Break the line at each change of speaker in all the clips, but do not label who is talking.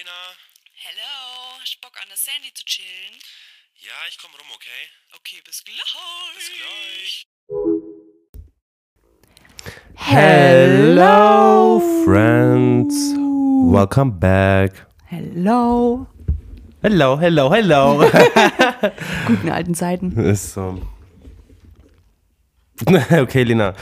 Lena.
Hello, hast du Bock an der Sandy zu chillen?
Ja, ich komm rum, okay?
Okay, bis gleich.
Bis gleich.
Hello, friends. Welcome back.
Hello.
Hello, hello, hello.
Guten alten Zeiten.
Ist so. Okay, Lena.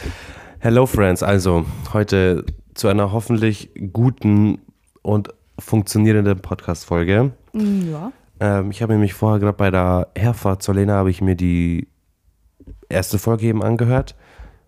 Hello, friends. Also, heute zu einer hoffentlich guten und funktionierenden Podcast-Folge.
Ja.
Ähm, ich habe nämlich vorher gerade bei der Herfahrt zur Lena habe ich mir die erste Folge eben angehört.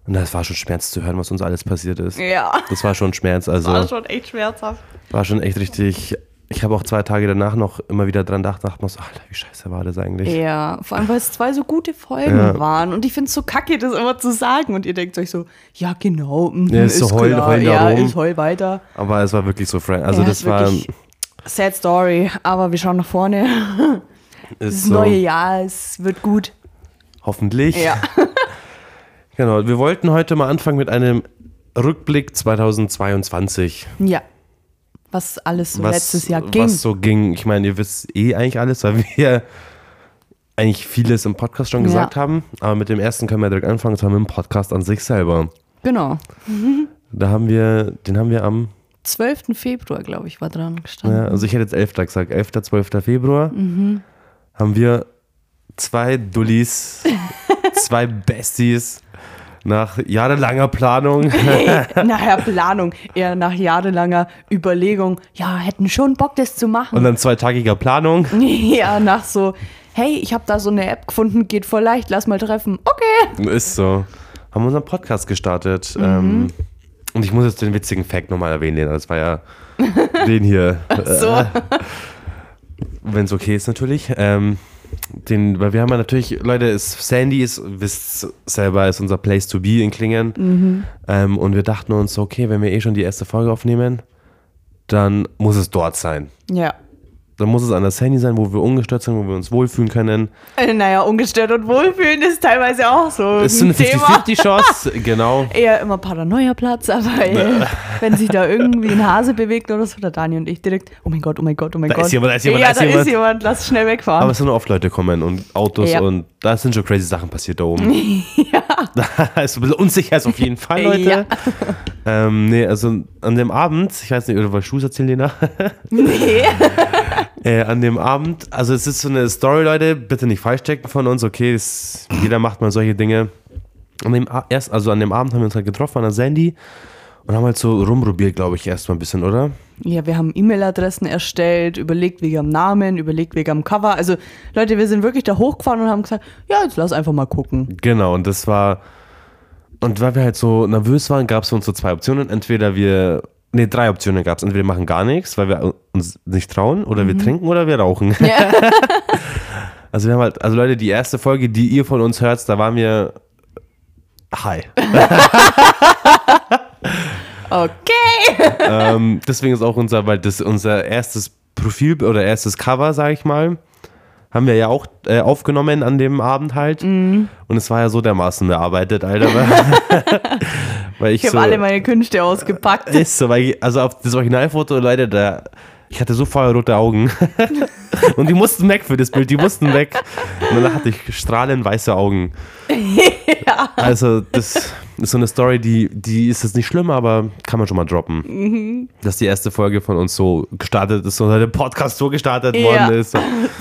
Und das war schon Schmerz zu hören, was uns alles passiert ist.
Ja.
Das war schon Schmerz. Also
War schon echt schmerzhaft.
war schon echt richtig. Ich habe auch zwei Tage danach noch immer wieder dran gedacht, dachte so, Alter, wie scheiße war das eigentlich?
Ja, vor allem, weil es zwei so gute Folgen
Ja.
waren. Und ich finde es so kacke, das immer zu sagen. Und ihr denkt euch so, ja, genau. mhm,
Ja, ist so heul-
klar,
heul
Ja,
darum.
ist heul weiter.
Aber es war wirklich so, Frank. Also
ja,
das
ist
war
Sad Story. Aber wir schauen nach vorne.
ist
Das
so,
neue Jahr, es wird gut.
hoffentlich.
Ja.
Genau. Wir wollten heute mal anfangen mit einem Rückblick 2022.
ja. Was alles so letztes Jahr ging.
Was so ging. Ich meine, ihr wisst eh eigentlich alles, weil wir eigentlich vieles im Podcast schon
Ja.
gesagt haben. Aber mit dem ersten können wir direkt anfangen, zwar mit dem Podcast an sich selber.
Genau.
Da haben wir, den haben wir am
12. Februar, glaube ich, war dran gestanden.
Ja, also ich hätte jetzt 11. gesagt, 11. 12. Februar
Mhm.
haben wir zwei Dullis, zwei Besties nach jahrelanger Planung.
Nachher Planung, eher nach jahrelanger Überlegung, ja, hätten schon Bock, das zu
Und
machen.
dann zweitagiger Planung.
ja, nach so, hey, ich habe da so eine App gefunden, geht voll leicht, lass mal treffen. Okay.
Ist so. Haben unseren Podcast gestartet.
Mhm.
Ähm, und ich muss jetzt den witzigen Fact nochmal erwähnen. Das war ja den hier.
So.
Wenn es okay ist, natürlich. Ähm, den, weil wir haben ja natürlich, Leute, ist, Sandy ist, wisst selber, ist unser Place to be in Klingen.
Mhm.
Ähm, und wir dachten uns, okay, wenn wir eh schon die erste Folge aufnehmen, dann muss es dort sein.
Ja.
Dann muss es an der Sandy sein, wo wir ungestört sind, wo wir uns wohlfühlen können.
Äh, Naja, ungestört und wohlfühlen ist teilweise auch so
Es ist
ein
eine
Thema.
50-50-Chance, genau.
Eher immer Paranoia-Platz, aber äh, wenn sich da irgendwie ein Hase bewegt oder so, der Dani und ich direkt, oh mein Gott, oh mein Gott, oh mein
Da
Gott.
ist jemand, da ist jemand,
ja,
da ist
da
jemand.
ist jemand, lass schnell wegfahren.
Aber es sind nur oft Leute kommen und Autos
Ja.
und da sind schon crazy Sachen passiert da oben. ja. Da ist ein bisschen unsicher ist auf jeden Fall, Leute.
Ja.
Ähm, nee, also an dem Abend, ich weiß nicht, oder was du erzählen, Lena?
nee.
Äh, an dem Abend, also es ist so eine Story, Leute, bitte nicht falsch checken von uns, okay, das, jeder macht mal solche Dinge. An dem, erst, also an dem Abend haben wir uns halt getroffen an der Sandy und haben halt so rumprobiert, glaube ich, erstmal ein bisschen, oder?
Ja, wir haben E-Mail-Adressen erstellt, überlegt wegen am Namen, überlegt wegen am Cover. Also, Leute, wir sind wirklich da hochgefahren und haben gesagt, ja, jetzt lass einfach mal gucken.
Genau, und das war. Und weil wir halt so nervös waren, gab es für uns so zwei Optionen. Entweder wir. Nee, drei Optionen gab es. Entweder wir machen gar nichts, weil wir uns nicht trauen, oder wir trinken oder wir rauchen. also wir haben halt, also Leute, die erste Folge, die ihr von uns hört, da waren wir high.
Okay.
ähm, deswegen ist auch unser, weil das unser erstes Profil oder erstes Cover, sag ich mal, haben wir ja auch äh, aufgenommen an dem Abend halt. Und es war ja so dermaßen bearbeitet, Alter. Weil, ich,
Ich habe
so,
alle meine Künste ausgepackt.
Ist so, weil ich, also auf das Originalfoto, Leute, da, ich hatte so feuerrote Augen. Und die mussten weg für das Bild, die mussten weg. Und dann hatte ich strahlend weiße Augen. Also, das ist so eine Story, die, die ist jetzt nicht schlimm, aber kann man schon mal droppen. Dass die erste Folge von uns so gestartet ist, oder der Podcast so gestartet
Ja.
worden ist.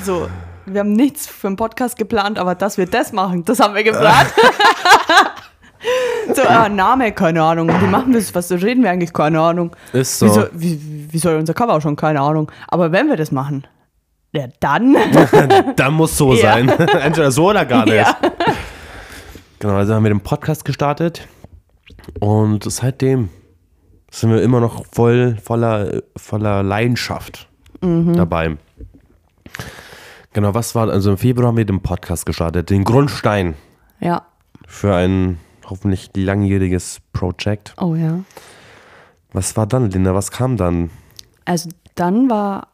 So, wir haben nichts für einen Podcast geplant, aber dass wir das machen, das haben wir geplant. so, ah, Name, keine Ahnung. Wie machen wir das? Was reden wir eigentlich? Keine Ahnung.
Ist so.
Wie, soll, wie, wie soll unser Cover schon? Keine Ahnung. Aber wenn wir das machen, ja, dann.
Dann muss so
Ja.
sein. Entweder so oder gar nicht.
ja.
Genau, also haben wir den Podcast gestartet und seitdem sind wir immer noch voll voller, voller Leidenschaft dabei. Genau, was war, also im Februar haben wir den Podcast gestartet, den Grundstein
ja.
für ein hoffentlich langjähriges Projekt.
Oh ja.
Was war dann, Linda? Was kam dann?
Also dann war,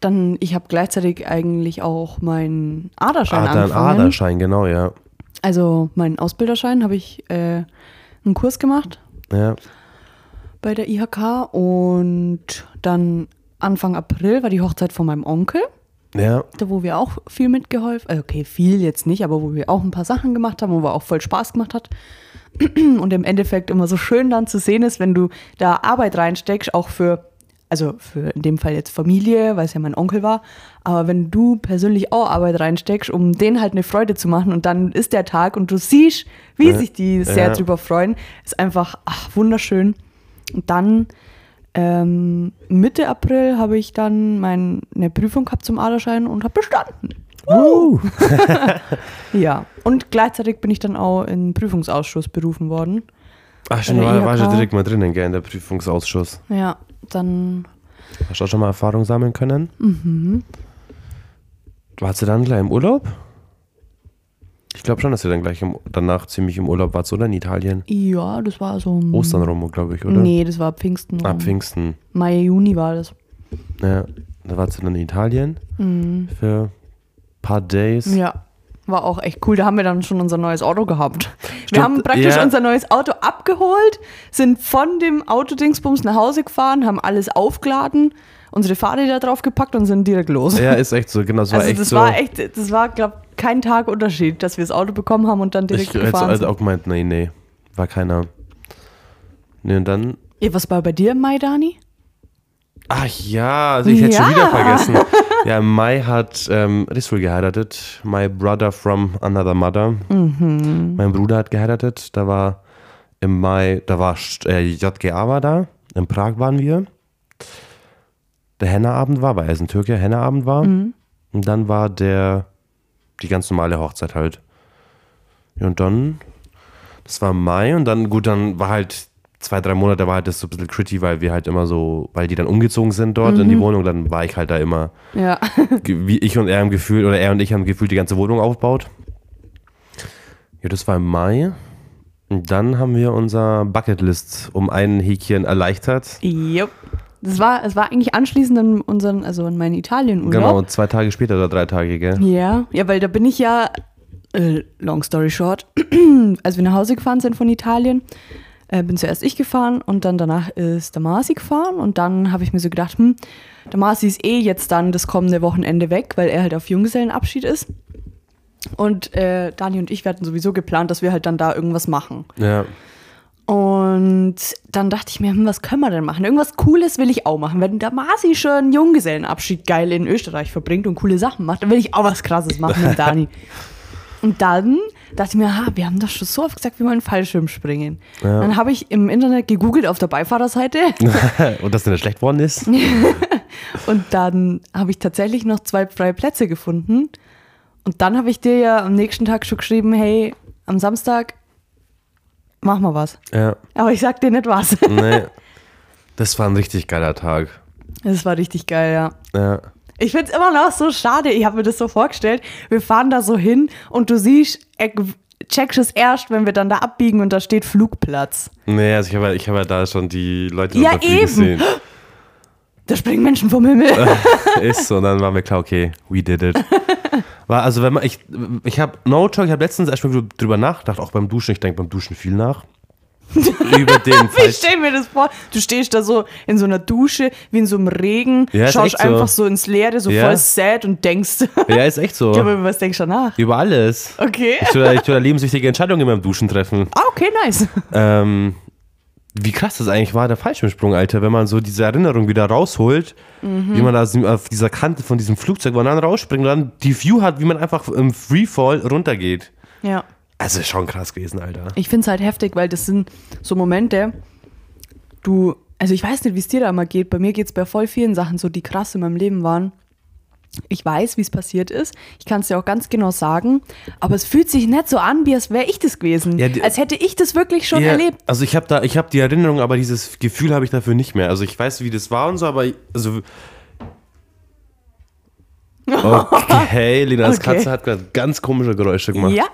dann, ich habe gleichzeitig eigentlich auch meinen Aderschein
Ah, dein. Aderschein, genau, ja.
Also meinen Ausbilderschein habe ich äh, einen Kurs gemacht
ja.
bei der IHK und dann Anfang April war die Hochzeit von meinem Onkel,
Ja.
da wo wir auch viel mitgeholfen, äh, okay, viel jetzt nicht, aber wo wir auch ein paar Sachen gemacht haben, wo wir auch voll Spaß gemacht hat. Und im Endeffekt immer so schön dann zu sehen ist, wenn du da Arbeit reinsteckst, auch für, also für in dem Fall jetzt Familie, weil es ja mein Onkel war, aber wenn du persönlich auch Arbeit reinsteckst, um denen halt eine Freude zu machen und dann ist der Tag und du siehst, wie
Ja.
sich die sehr
Ja.
drüber freuen, ist einfach ach, wunderschön. Und dann ähm, Mitte April habe ich dann meine Prüfung gehabt zum Aderschein und habe bestanden.
Uh.
Ja, und gleichzeitig bin ich dann auch in den Prüfungsausschuss berufen worden.
Ach, schon,
Bei der
war, war schon direkt mal drinnen, gell, in der Prüfungsausschuss.
Ja, dann
Hast du auch schon mal Erfahrung sammeln können? Mhm. Warst du dann gleich im Urlaub? Ich glaube schon, dass ihr dann gleich im, danach ziemlich im Urlaub wart, oder? In Italien?
Ja, das war so. ein-
Ostern rum, glaube ich, oder?
Nee, das war Pfingsten.
Ab Pfingsten.
Mai, Juni war das.
Ja. Da warst du dann in Italien für ein paar Days.
Mhm. Ja. War auch echt cool. Da haben wir dann schon unser neues Auto gehabt. Wir
Stimmt,
haben praktisch
ja.
unser neues Auto abgeholt, sind von dem Autodingsbums nach Hause gefahren, haben alles aufgeladen, unsere Fahrräder drauf gepackt und sind direkt los.
Ja, ist echt so, genau. Das war
also
echt
das
so.
war echt, das war, glaube kein Tag Unterschied, dass wir das Auto bekommen haben und dann direkt
ich hätte
gefahren
also
sind.
auch gemeint, nee, nee. War keiner. Nee, und dann.
Ja, was war bei dir im Mai, Dani?
Ach ja, also ich hätte schon
Ja.
wieder vergessen. Ja, im Mai hat ähm, Rissul geheiratet. My brother from another mother.
Mhm.
Mein Bruder hat geheiratet. Da war im Mai, da war äh, JGA war da. In Prag waren wir. Der Henna-Abend war, weil er ist ein Türke, Henna-Abend war.
Mhm.
Und dann war der, die ganz normale Hochzeit halt. Ja, und dann, das war Mai und dann, gut, dann war halt zwei, drei Monate war halt das so ein bisschen gritty, weil wir halt immer so, weil die dann umgezogen sind dort in die Wohnung, dann war ich halt da immer,
Ja.
wie ich und er im Gefühl, oder er und ich haben gefühlt die ganze Wohnung aufgebaut. Ja, das war im Mai. Und dann haben wir unser Bucketlist um ein Häkchen erleichtert.
Jupp. Das war, es war eigentlich anschließend an unseren, also an meinen Italien-Urlaub.
Genau, zwei Tage später oder drei Tage, gell?
Ja, ja, weil da bin ich ja, äh, long story short, als wir nach Hause gefahren sind von Italien, äh, bin zuerst ich gefahren und dann danach ist der Marci gefahren und dann habe ich mir so gedacht, hm, der Marci ist eh jetzt dann das kommende Wochenende weg, weil er halt auf Junggesellenabschied ist. Und äh, Dani und ich, wir hatten sowieso geplant, dass wir halt dann da irgendwas machen.
Ja.
Und dann dachte ich mir, hm, was können wir denn machen? Irgendwas Cooles will ich auch machen. Wenn der Marci schon einen Junggesellenabschied geil in Österreich verbringt und coole Sachen macht, dann will ich auch was Krasses machen mit Dani. und dann dachte ich mir, ha, wir haben doch schon so oft gesagt, wir wollen Fallschirm springen. Dann habe ich im Internet gegoogelt auf der Beifahrerseite
und dass der schlecht worden ist?
und dann habe ich tatsächlich noch zwei freie Plätze gefunden. Und dann habe ich dir ja am nächsten Tag schon geschrieben, hey, am Samstag mach mal was.
Ja.
Aber ich sag dir nicht was.
Nee. Das war ein richtig geiler Tag.
Das war richtig geil, ja.
Ja.
Ich find's immer noch so schade. Ich habe mir das so vorgestellt. Wir fahren da so hin und du siehst, checkst es erst, wenn wir dann da abbiegen und da steht Flugplatz.
Nee, also ich habe ich hab ja da schon die Leute
Ja, eben.
gesehen.
Da springen Menschen vom Himmel.
Ist so, und dann war mir klar, okay, we did it. War also, wenn man, ich, ich habe, no joke, ich habe letztens erstmal wieder drüber nachgedacht, auch beim Duschen, ich denke beim Duschen viel nach. Über den
Ich
Fall.
stell mir das vor. Du stehst da so in so einer Dusche, wie in so einem Regen,
Ja,
schaust
echt so.
einfach so ins Leere, so
Ja.
voll sad und denkst,
Ja, ist echt so.
ja, aber was denkst du danach?
Über alles.
Okay.
Ich tue, da- ich tue da lebenswichtige Entscheidungen beim Duschen treffen.
Ah, okay, nice.
Ähm, wie krass das eigentlich war, der Fallschirmsprung, Alter, wenn man so diese Erinnerung wieder rausholt,
Mhm.
wie man da auf dieser Kante von diesem Flugzeug, wo dann rausspringt und dann die View hat, wie man einfach im Freefall runtergeht.
Ja.
Also ist schon krass gewesen, Alter.
Ich finde es halt heftig, weil das sind so Momente, du, also ich weiß nicht, wie es dir da immer geht. Bei mir geht es bei voll vielen Sachen so, die krass in meinem Leben waren. Ich weiß, wie es passiert ist. Ich kann es dir auch ganz genau sagen. Aber es fühlt sich nicht so an, wie als wäre ich das gewesen.
Ja, die-
als hätte ich das wirklich schon
Ja,
erlebt.
Also ich habe da, ich habe die Erinnerung, aber dieses Gefühl habe ich dafür nicht mehr. Also ich weiß, wie das war und so, aber ich- also okay, Lena, das
Okay.
Katze hat gerade ganz komische Geräusche gemacht.
Ja.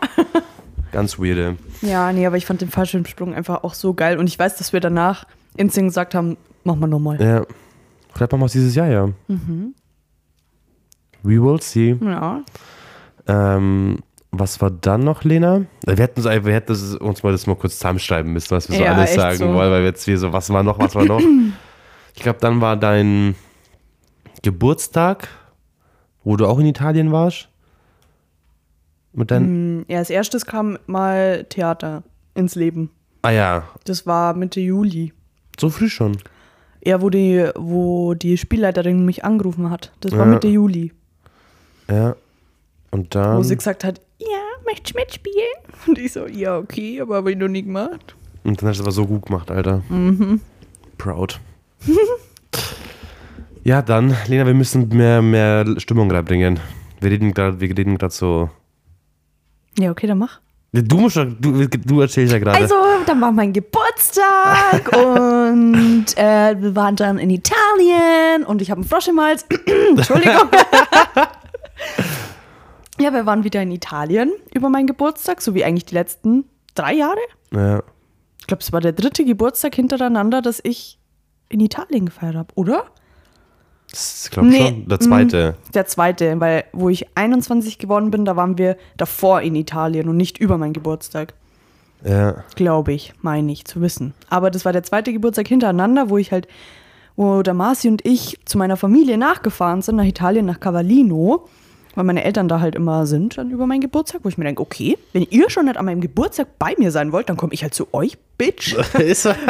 Ganz weirde.
Ja, nee, aber ich fand den Fallschirmsprung einfach auch so geil. Und ich weiß, dass wir danach instant gesagt haben, machen wir nochmal.
Ja. Vielleicht machen wir es dieses Jahr, ja.
Mhm.
We will see.
Ja.
Ähm, was war dann noch, Lena? Wir hätten, so, wir hätten uns mal das mal kurz zusammenschreiben müssen, was wir so
Ja,
alles sagen
so.
wollen, weil wir jetzt hier so, was war noch, was war noch? ich glaube, dann war dein Geburtstag, wo du auch in Italien warst. Mit deinen.
Ja, als erstes kam mal Theater ins Leben.
Ah ja,
Das war Mitte Juli.
so früh schon.
Ja, wo die, wo die Spielleiterin mich angerufen hat. Das war
Ja.
Mitte Juli.
Ja. Und dann.
Wo sie gesagt hat, ja, möchtest du mitspielen? Und ich so, ja, okay, aber habe ich noch nie gemacht.
Und dann hast du das aber so gut gemacht, Alter.
Mhm.
Proud. ja, dann, Lena, wir müssen mehr, mehr Stimmung reinbringen. Wir reden gerade, wir reden gerade so.
Ja, okay, dann mach.
Du musst du, du erzählst ja gerade.
Also, dann war mein Geburtstag und äh, wir waren dann in Italien und ich habe einen Frosch im Hals. Entschuldigung. ja, wir waren wieder in Italien über meinen Geburtstag, so wie eigentlich die letzten drei Jahre.
ja.
Ich glaube, es war der dritte Geburtstag hintereinander, dass ich in Italien gefeiert habe, oder?
Ich glaube
Nee,
schon. Der zweite.
Der zweite, weil wo ich 21 geworden bin, da waren wir davor in Italien und nicht über meinen Geburtstag.
Ja.
Glaube ich, meine ich zu wissen. Aber das war der zweite Geburtstag hintereinander, wo ich halt, wo der Marci und ich zu meiner Familie nachgefahren sind, nach Italien, nach Cavallino, weil meine Eltern da halt immer sind, dann über meinen Geburtstag, wo ich mir denke, okay, wenn ihr schon nicht an meinem Geburtstag bei mir sein wollt, dann komme ich halt zu euch, Bitch.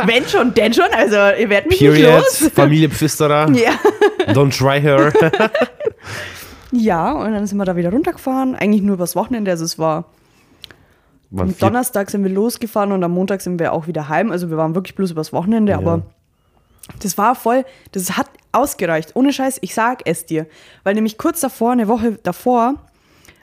Wenn schon, denn schon, also ihr werdet mich
Period.
nicht los.
Familie Pfisterer.
Ja.
Don't try her.
ja, und dann sind wir da wieder runtergefahren, eigentlich nur übers Wochenende, also es war Am Donnerstag sind wir losgefahren und am Montag sind wir auch wieder heim. Also wir waren wirklich bloß übers Wochenende, aber das war voll, das hat ausgereicht. Ohne Scheiß, ich sag es dir. Weil nämlich kurz davor, eine Woche davor,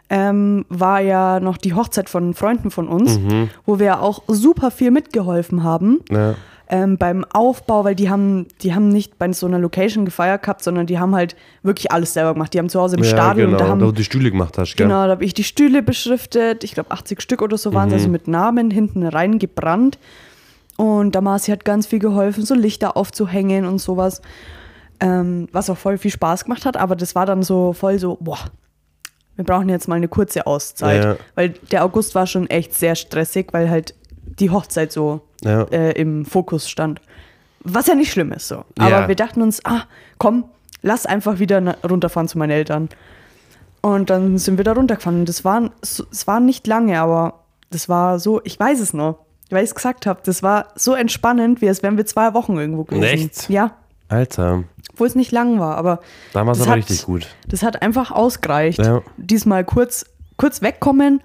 ähm, war ja noch die Hochzeit von Freunden von uns, wo wir auch super viel mitgeholfen haben.
Ja.
Ähm, beim Aufbau, weil die haben, die haben nicht bei so einer Location gefeiert gehabt, sondern die haben halt wirklich alles selber gemacht. Die haben zu Hause im
ja,
Stadion
genau.
und da haben
da du die Stühle gemacht hast, gell?
Genau, da habe ich die Stühle beschriftet. Ich glaube, 80 Stück oder so waren es, also mit Namen hinten reingebrannt. Und der Marci hat ganz viel geholfen, so Lichter aufzuhängen und sowas. Ähm, was auch voll viel Spaß gemacht hat. Aber das war dann so voll so, boah, wir brauchen jetzt mal eine kurze Auszeit.
Ja.
Weil der August war schon echt sehr stressig, weil halt die Hochzeit so
Ja.
äh, im Fokus stand. Was ja nicht schlimm ist so. Aber
Ja.
wir dachten uns, ah, komm, lass einfach wieder runterfahren zu meinen Eltern. Und dann sind wir da runtergefahren. Und das war, es war nicht lange, aber das war so, ich weiß es noch, weil ich es gesagt habe, das war so entspannend, wie als wären wir zwei Wochen irgendwo gewesen.
Echt?
Ja,
Alter,
wo es nicht lang war, aber
damals
das
aber
hat-
richtig gut.
das hat einfach ausgereicht.
Ja.
Diesmal kurz, kurz wegkommen.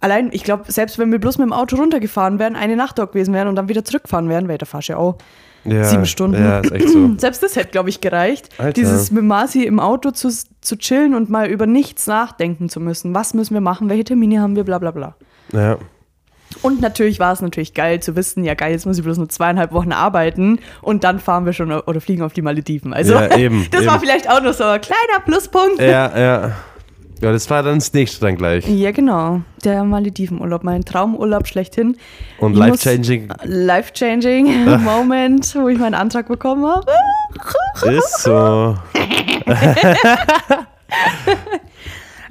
Allein, ich glaube, selbst wenn wir bloß mit dem Auto runtergefahren wären, eine Nacht dort gewesen wären und dann wieder zurückfahren wären, wäre der fahrst ja auch
Ja,
sieben Stunden.
Ja, ist echt so.
Selbst das hätte, glaube ich, gereicht.
Alter.
Dieses mit Marci im Auto zu, zu chillen und mal über nichts nachdenken zu müssen. Was müssen wir machen? Welche Termine haben wir? Bla bla bla.
Ja.
Und natürlich war es natürlich geil zu wissen, ja geil, jetzt muss ich bloß nur zweieinhalb Wochen arbeiten und dann fahren wir schon oder fliegen auf die Malediven. Also
Ja, eben,
das war
eben.
vielleicht auch noch so ein kleiner Pluspunkt.
Ja, ja. Ja, das war dann das nächste dann gleich.
Ja, genau. Der Maledivenurlaub, mein Traumurlaub schlechthin.
Und life-changing
Life-changing Moment, wo ich meinen Antrag bekommen habe.
ist so.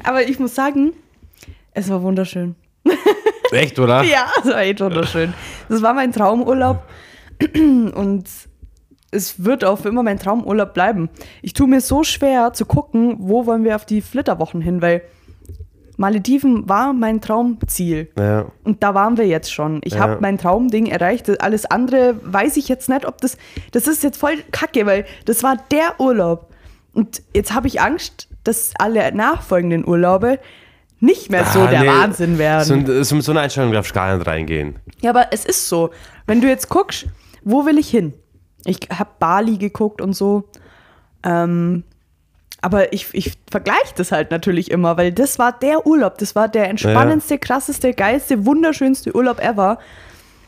Aber ich muss sagen, es war wunderschön.
Echt, oder?
Ja, es war echt wunderschön. Das war mein Traumurlaub und es wird auch für immer mein Traumurlaub bleiben. Ich tue mir so schwer zu gucken, wo wollen wir auf die Flitterwochen hin, weil Malediven war mein Traumziel.
Ja.
Und da waren wir jetzt schon. Ich
Ja.
habe mein Traumding erreicht. Das- Alles andere weiß ich jetzt nicht, ob das. Das ist jetzt voll kacke, weil das war der Urlaub. Und jetzt habe ich Angst, dass alle nachfolgenden Urlaube nicht mehr so
Ah,
der
nee.
Wahnsinn werden.
So, so mit so einer Einstellung darfst du gar nicht reingehen.
Ja, aber es ist so. Wenn du jetzt guckst, wo will ich hin? Ich habe Bali geguckt und so. Ähm, aber ich, ich vergleiche das halt natürlich immer, weil das war der Urlaub. Das war der entspannendste, krasseste, geilste, wunderschönste Urlaub ever.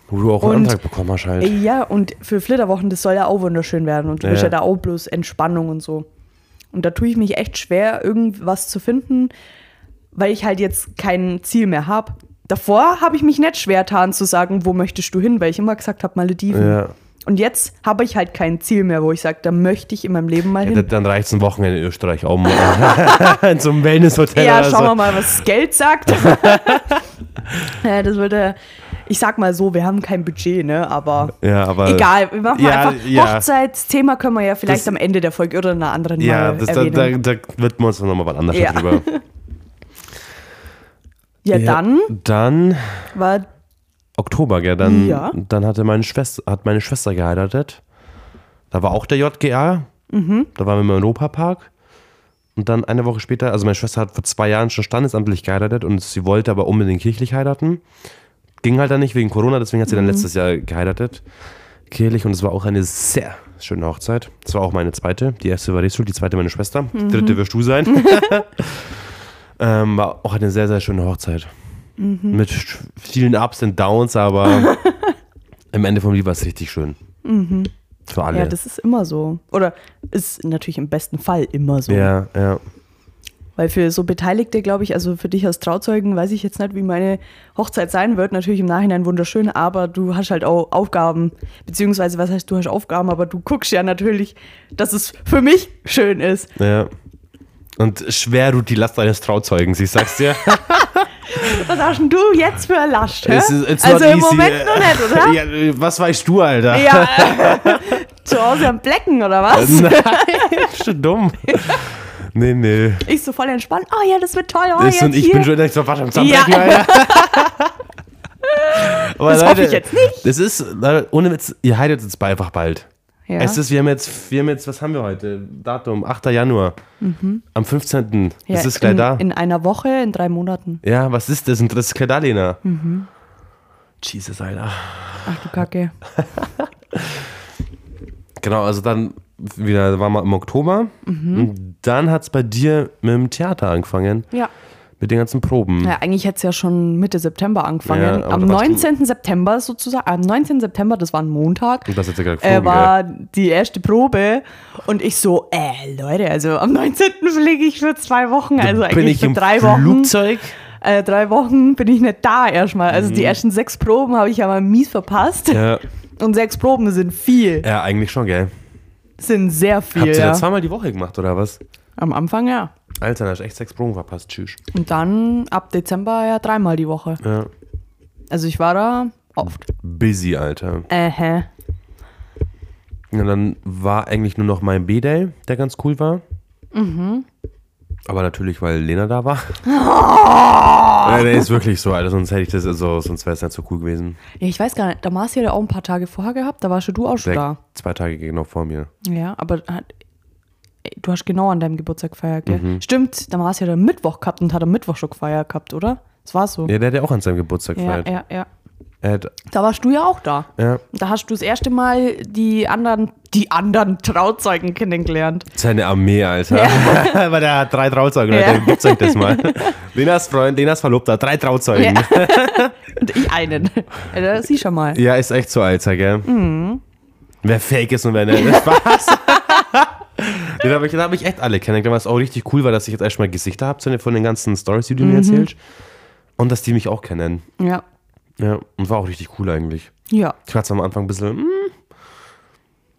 Wo du auch einen
Und-
Antrag bekommen hast halt.
Ja, und für Flitterwochen, das soll ja auch wunderschön werden. Und du
Ja.
willst ja da auch bloß Entspannung und so. Und da tue ich mich echt schwer, irgendwas zu finden, weil ich halt jetzt kein Ziel mehr habe. Davor habe ich mich nicht schwer getan zu sagen, wo möchtest du hin, weil ich immer gesagt habe, Malediven.
Ja.
Und jetzt habe ich halt kein Ziel mehr, wo ich sage, da möchte ich in meinem Leben mal
Ja,
hin.
dann- reicht es ein Wochenende in Österreich auch mal. in so einem Wellnesshotel
Ja, schauen
so.
wir mal, was das Geld sagt. ja, das würde ich sag mal so, wir haben kein Budget, ne? Aber
Ja, aber.
egal, wir machen
ja,
einfach
ja.
Hochzeitsthema können wir ja vielleicht
Das-
am Ende der Folge oder in einer anderen
Ja,
mal
das, da, da, da wird man uns nochmal was anderes
Ja.
drüber.
ja, dann
Dann
war
Oktober, gell? Dann,
Ja.
dann hatte meine Schwester, hat meine Schwester geheiratet. Da war auch der JGA.
Mhm.
Da waren wir im Europapark. Und dann eine Woche später, also meine Schwester hat vor zwei Jahren schon standesamtlich geheiratet und sie wollte aber unbedingt kirchlich heiraten. Ging halt dann nicht wegen Corona, deswegen hat sie
Mhm.
dann letztes Jahr geheiratet. Kirchlich und es war auch eine sehr schöne Hochzeit. Es war auch meine zweite. Die erste war Resul, die zweite meine Schwester.
Mhm.
Dritte wirst du sein. ähm, war auch eine sehr, sehr schöne Hochzeit.
Mhm.
Mit vielen Ups und Downs, aber im Ende vom Lied war es richtig schön. Für alle.
Mhm. Ja, das ist immer so. Oder ist natürlich im besten Fall immer so.
ja, ja.
Weil für so Beteiligte, glaube ich, also für dich als Trauzeugen, weiß ich jetzt nicht, wie meine Hochzeit sein wird. Natürlich im Nachhinein wunderschön, aber du hast halt auch Aufgaben, beziehungsweise was heißt, du hast Aufgaben, aber du guckst ja natürlich, dass es für mich schön ist.
Ja. Und schwer ruht die Last eines Trauzeugens, ich sag's dir.
Was hast denn du jetzt für eine Last? hä?
It's
also im
easy.
Moment noch nicht, oder?
Ja, was weißt du, Alter?
Ja. Zu Hause am Blecken, oder was?
Nein, schon dumm. Nee, nee.
Ich so voll entspannt. Oh ja, das wird toll. Oh, jetzt
und ich
hier.
bin schon echt so fast am
Ja.
Zusammenbrechen, Alter. Aber
Das hoffe ich jetzt nicht.
Das ist, Leute, ohne Witz, ihr heiratet jetzt einfach bald.
Ja.
Es ist, wir haben jetzt, wir haben jetzt, was haben wir heute? Datum, 8. Januar. Am 15.
Mhm. ja,
das ist gleich
in,
da.
In einer Woche, in drei Monaten.
ja, was ist das? Und das ist gleich da, Lena.
Mhm.
Jesus, Alter.
Ach du Kacke.
Genau, also dann wieder, waren wir im Oktober.
Mhm.
Und dann hat es bei dir mit dem Theater angefangen.
Ja.
Mit den ganzen Proben.
Ja, eigentlich hätte es ja schon Mitte September angefangen.
Ja,
Am
da warst du-
19. September sozusagen, am 19. September, das war ein Montag,
Und das gerade
äh,
geflogen,
war die erste Probe und ich so, äh, Leute, also am 19. fliege ich für zwei Wochen, also
Bin
eigentlich
ich
für
im
drei Wochen.
Flugzeug?
Äh, drei Wochen bin ich nicht da erstmal. Also
Mhm.
die ersten sechs Proben habe ich ja mal mies verpasst.
Ja.
Und sechs Proben sind viel.
ja, eigentlich schon, gell?
Sind sehr viel.
Habt ihr
ja.
das zweimal die Woche gemacht, oder was?
Am Anfang ja.
Alter, da hast du echt sechs Proben verpasst. Tschüss.
Und dann ab Dezember ja dreimal die Woche.
Ja.
Also ich war da oft.
Busy, Alter.
Äh.
Und dann war eigentlich nur noch mein B-Day, der ganz cool war.
Mhm.
Aber natürlich, weil Lena da war. Ja, der ist wirklich so, Alter. Sonst hätte ich das, also, sonst wäre es nicht so cool gewesen.
Ja, ich weiß gar nicht, da Marci hat ja auch ein paar Tage vorher gehabt, da warst du auch schon
Der
da.
zwei Tage genau vor mir.
Ja, aber du hast genau an deinem Geburtstag gefeiert, gell?
Mhm.
Stimmt, der Marci hat am Mittwoch gehabt und hat am Mittwoch schon gefeiert gehabt, oder? Das war so.
Ja, der hat ja auch an seinem Geburtstag
ja,
gefeiert.
ja, ja.
Hat,
Da warst du ja auch da.
ja,
Da hast du das erste Mal die anderen, die anderen Trauzeugen kennengelernt.
seine Armee, Alter. Weil der hat drei Trauzeugen,
Ja.
Leute. Gibt's euch das mal. Lenas Freund, Lenas Verlobter, drei Trauzeugen.
Ja. und ich einen. Ja, das siehst schon mal.
Ja, ist echt so, Alter, gell?
Mhm.
Wer fake ist und wer nicht. Spaß. Den habe ich, da hab ich echt alle kennengelernt, was auch richtig cool war, dass ich jetzt erstmal Gesichter habe von den ganzen Stories, die du
Mhm.
mir erzählst. Und dass die mich auch kennen.
Ja.
Ja, und war auch richtig cool eigentlich.
Ja.
Ich war zwar am Anfang ein bisschen, mm,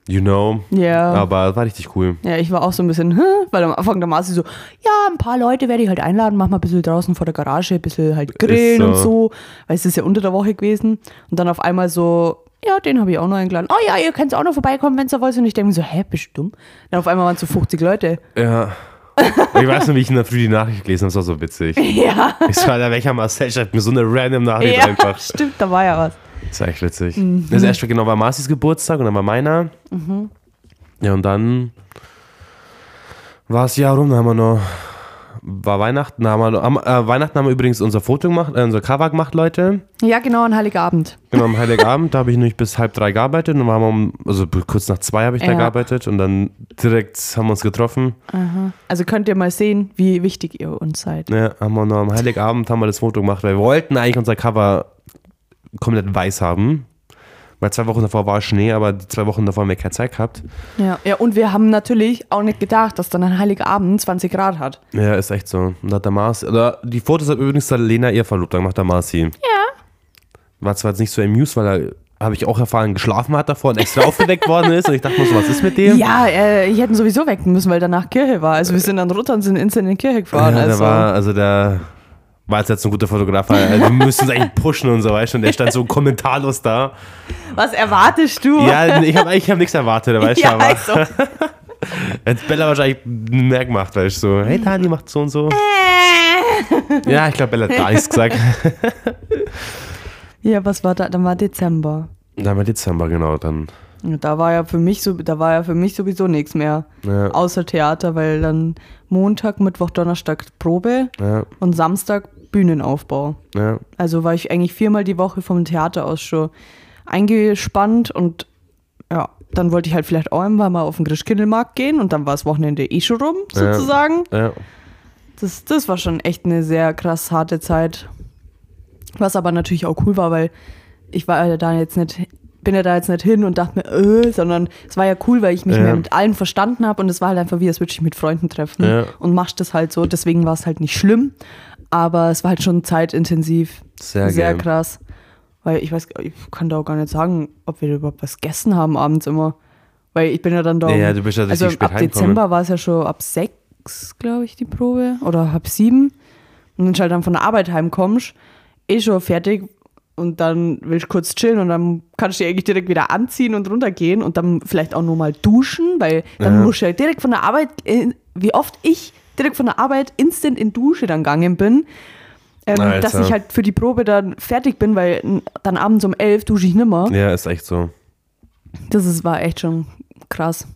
you know,
Ja.
aber war richtig cool.
Ja, ich war auch so ein bisschen, "Hä?" weil am Anfang der Marci so, ja, ein paar Leute werde ich halt einladen, mach mal ein bisschen draußen vor der Garage, ein bisschen halt grillen
so.
und so, weil es ist ja unter der Woche gewesen. Und dann auf einmal so, ja, den habe ich auch noch eingeladen. Oh ja, ihr könnt auch noch vorbeikommen, wenn ihr wollt. Und ich denke mir so, hä, bist du dumm? Dann auf einmal waren es so 50 Leute.
Ja. Ich weiß noch, wie ich in der Früh die Nachricht gelesen habe, das war so witzig.
Ja.
Ich war da welcher Marcel schreibt mir so eine random Nachricht
ja,
einfach.
stimmt, da war ja was.
Das war echt witzig.
Mhm.
Das erste genau war Marcis Geburtstag und dann war meiner. Ja, und dann war es ja rum, dann haben wir noch. War Weihnachten, da haben wir, am, äh, Weihnachten haben wir übrigens unser Foto gemacht, äh, unser Cover gemacht, Leute.
Ja, genau, an Heiligabend.
Genau, am Heiligabend, da habe ich nämlich bis halb drei gearbeitet und dann waren wir um, also kurz nach zwei habe ich da
Ja.
gearbeitet und dann direkt haben wir uns getroffen.
Also könnt ihr mal sehen, wie wichtig ihr uns seid.
Ja, haben wir noch am Heiligabend haben wir das Foto gemacht, weil wir wollten eigentlich unser Cover komplett weiß haben. Weil zwei Wochen davor war Schnee, aber die zwei Wochen davor haben wir keine Zeit gehabt.
Ja. ja, und wir haben natürlich auch nicht gedacht, dass dann ein Heiligabend 20 Grad hat.
Ja, ist echt so. Und da hat der Mars, oder die Fotos hat übrigens der Lena ihr Verlobter gemacht, der Marci.
Ja.
War zwar jetzt nicht so amused, weil er, habe ich auch erfahren, geschlafen hat davor und extra aufgeweckt worden ist. Und ich dachte mir so, was ist mit dem?
Ja, äh, ich hätte ihn sowieso wecken müssen, weil danach Kirche war. Also wir sind dann runter und sind instant in die Kirche gefahren.
Ja, der
also.
war, also der war jetzt ein guter Fotograf. Also, wir müssen es eigentlich pushen und so, weißt du? Und der stand so kommentarlos da.
Was erwartest du?
Ja, ich habe ich hab nichts erwartet, weißt du?
ja
aber
also.
jetzt Bella wahrscheinlich mehr gemacht, weißt du? So, hey, Dani macht so und so. Ja, ich glaube, Bella hat gar nichts gesagt.
Ja, was war da? Dann war Dezember.
Dann war Dezember, genau, dann.
Da war ja für mich so, da war ja für mich sowieso nichts mehr.
Ja.
Außer Theater, weil dann Montag, Mittwoch, Donnerstag Probe
Ja,
und Samstag Bühnenaufbau.
ja,
Also war ich eigentlich viermal die Woche vom Theater aus schon eingespannt und ja, dann wollte ich halt vielleicht auch einmal mal auf den Grischkindelmarkt gehen und dann war das Wochenende eh schon rum,
Ja.
sozusagen.
ja.
Das, das war schon echt eine sehr krass harte Zeit. Was aber natürlich auch cool war, weil ich war ja da jetzt nicht, bin ja da jetzt nicht hin und dachte mir, äh, sondern es war ja cool, weil ich mich
Ja.
mit allen verstanden habe und es war halt einfach wie, als würde ich mit Freunden treffen
Ja.
und machst das halt so. Deswegen war es halt nicht schlimm, aber es war halt schon zeitintensiv.
Sehr,
Sehr
geil.
krass. Weil ich weiß, ich kann da auch gar nicht sagen, ob wir überhaupt was gegessen haben abends immer. Weil ich bin ja dann da. um-
Ja, du bist ja
also
spät
ab. Dezember war es ja schon ab sechs, glaube ich, die Probe. Oder halb sieben. Und wenn du halt dann von der Arbeit heimkommst, eh schon fertig und dann willst du kurz chillen und dann kannst du dich eigentlich direkt wieder anziehen und runtergehen und dann vielleicht auch nur mal duschen, weil dann
Ja.
musst du ja direkt von der Arbeit, wie oft ich direkt von der Arbeit instant in Dusche dann gegangen bin, ähm, dass ich halt für die Probe dann fertig bin, weil dann abends um elf dusche ich nimmer.
Ja, ist echt so.
Das ist, war echt schon krass.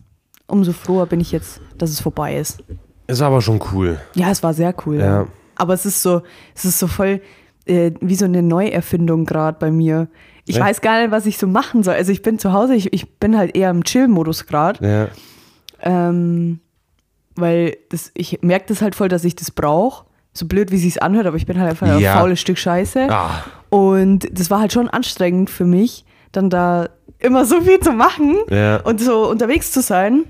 Umso froher bin ich jetzt, dass es vorbei ist.
Ist aber schon cool.
Ja, es war sehr cool.
Ja.
Aber es ist so, es ist so voll äh, wie so eine Neuerfindung gerade bei mir. Ich
Echt?
weiß gar nicht, was ich so machen soll. Also ich bin zu Hause, ich, ich bin halt eher im Chill-Modus gerade.
Ja.
Ähm, weil das, ich merke das halt voll, dass ich das brauche. So blöd, wie es sich anhört, aber ich bin halt einfach
Ja.
ein faules Stück Scheiße.
Ah,
Und das war halt schon anstrengend für mich, dann da immer so viel zu machen
Ja.
und so unterwegs zu sein.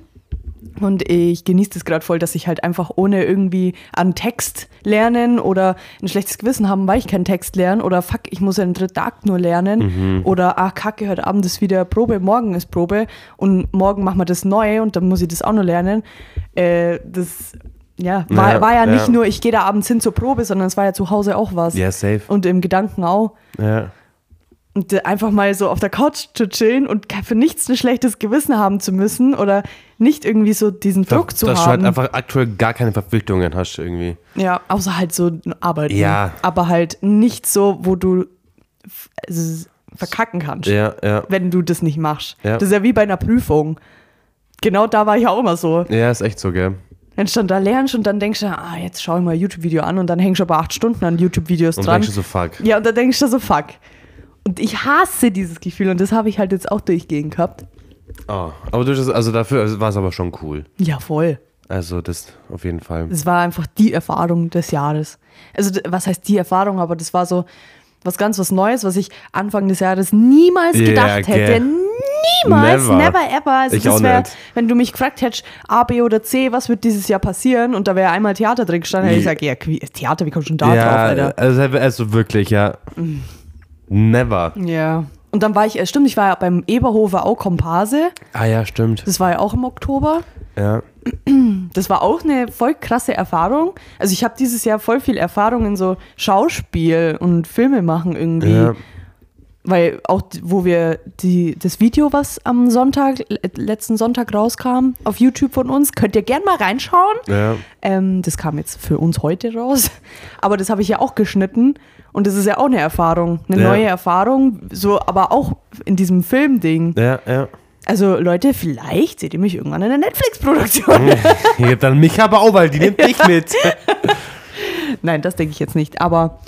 Und ich genieße das gerade voll, dass ich halt einfach ohne irgendwie an Text lernen oder ein schlechtes Gewissen haben, weil ich keinen Text lerne oder fuck, ich muss ja den dritten Akt nur lernen oder ach kacke, heute Abend ist wieder Probe, morgen ist Probe und morgen machen wir das neu und dann muss ich das auch noch lernen. Äh, das ja, war,
Ja,
war ja nicht
ja.
nur, ich gehe da abends hin zur Probe, sondern es war ja zu Hause auch was.
ja, safe.
Und im Gedanken auch.
Ja.
Und äh, einfach mal so auf der Couch zu chillen und für nichts ein schlechtes Gewissen haben zu müssen oder nicht irgendwie so diesen Druck
dass,
zu
dass du
haben.
halt einfach aktuell gar keine Verpflichtungen hast irgendwie.
ja, außer halt so Arbeiten.
Ja.
Aber halt nicht so, wo du s- verkacken kannst,
Ja, ja.
wenn du das nicht machst.
Ja.
Das ist ja wie bei einer Prüfung. Genau da war ich auch immer so.
Ja, ist echt so, gell?
Wenn du dann da lernst und dann denkst du, ah, jetzt schau ich mal ein YouTube-Video an und dann hängst du aber acht Stunden an YouTube-Videos
Und
dran.
denkst du so, fuck.
Ja, und dann denkst du so, fuck. Und ich hasse dieses Gefühl und das habe ich halt jetzt auch durchgehend gehabt.
Oh, aber du, also dafür war es aber schon cool.
Ja, voll.
Also das auf jeden Fall.
Das war einfach die Erfahrung des Jahres. Also, was heißt die Erfahrung? Aber das war so was ganz was Neues, was ich Anfang des Jahres niemals gedacht
gell.
hätte. Niemals,
Never.
never, ever. Also,
Ich
das
auch
wär,
nicht.
wenn du mich gefragt hättest, A, B oder C, was wird dieses Jahr passieren? Und da wäre einmal Theater drin gestanden, hätte ich gesagt, ja, Theater, wie kommst du denn da
ja,
drauf, Alter?
Also, also wirklich, ja. Never.
Ja. Und dann war ich, äh, stimmt, ich war ja beim Eberhofer auch Komparse.
Ah ja, stimmt.
Das war ja auch im Oktober.
Ja.
Das war auch eine voll krasse Erfahrung. Also ich habe dieses Jahr voll viel Erfahrung in so Schauspiel und Filme machen irgendwie.
Ja.
Weil auch, wo wir die, das Video, was am Sonntag, le- letzten Sonntag rauskam, auf YouTube von uns, könnt ihr gern mal reinschauen.
Ja.
Ähm, das kam jetzt für uns heute raus. Aber das habe ich ja auch geschnitten. Und das ist ja auch eine Erfahrung, eine
Ja.
neue Erfahrung. So, aber auch in diesem Filmding.
Ja, ja.
Also Leute, vielleicht seht ihr mich irgendwann in der Netflix-Produktion.
Ja, dann mich aber auch, weil die nimmt dich mit.
Nein, das denke ich jetzt nicht. Aber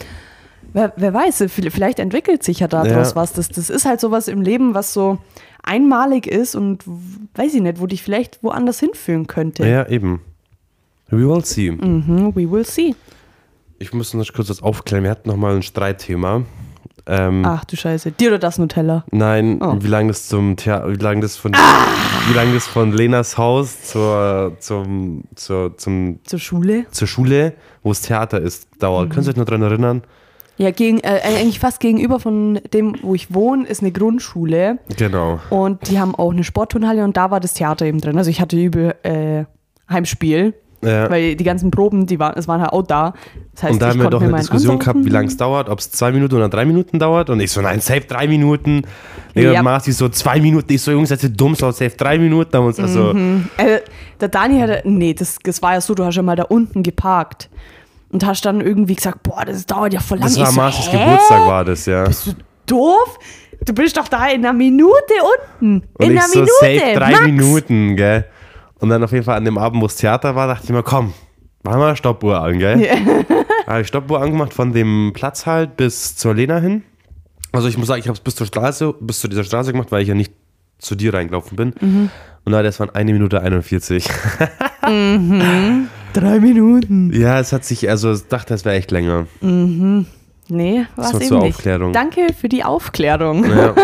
wer, wer weiß, vi- vielleicht entwickelt sich ja daraus
Ja.
was. Das, das ist halt sowas im Leben, was so einmalig ist und weiß ich nicht, wo dich vielleicht woanders hinführen könnte.
ja, eben. We will see.
Mhm, we will see.
Ich muss noch kurz das aufklären. Wir hatten noch mal ein Streitthema. Ähm,
Ach du Scheiße. Dir oder das Nutella?
Nein,
Oh.
wie lange das zum Thea wie lange das von
Ah!
wie lange das von Lenas Haus zur zum zur zum
Zur Schule?
zur Schule, wo das Theater ist, dauert. Können Sie sich noch daran erinnern?
Ja, gegen, äh, eigentlich fast gegenüber von dem, wo ich wohne, ist eine Grundschule.
Genau.
Und die haben auch eine Sportturnhalle und da war das Theater eben drin. Also ich hatte übel äh, Heimspiel.
Ja.
Weil die ganzen Proben, die waren, es waren halt auch da. Das heißt,
Und da haben wir doch eine Diskussion gehabt, wie lange es dauert, ob es zwei Minuten oder drei Minuten dauert. Und ich so, nein, safe drei Minuten. Nee,
Ja.
Marci so zwei Minuten. Ich so, Jungs, seid ihr dumm, so safe drei Minuten. Haben uns also,
Äh, der Dani hatte, nee, das, das war ja so, du hast ja mal da unten geparkt. Und hast dann irgendwie gesagt, boah, das dauert ja voll lang.
das war
so,
Marcis? Geburtstag, war das, ja.
Bist du doof? Du bist doch da in einer Minute unten.
Und
in
ich
einer
so,
Minute.
safe drei
Max.
Minuten, gell. Und dann auf jeden Fall an dem Abend, wo es Theater war, dachte ich mir, komm, machen wir eine Stoppuhr an, gell.
Ja.
habe ich Stoppuhr angemacht von dem Platz halt bis zur Lena hin. Also ich muss sagen, ich habe es bis zur Straße, bis zu dieser Straße gemacht, weil ich ja nicht zu dir reingelaufen bin.
Mhm.
Und da das waren eine Minute 41.
Drei Minuten.
ja, es hat sich, also ich dachte, es wäre echt länger.
Nee, war es
zur
eben nicht.
Aufklärung.
Danke für die Aufklärung.
Ja.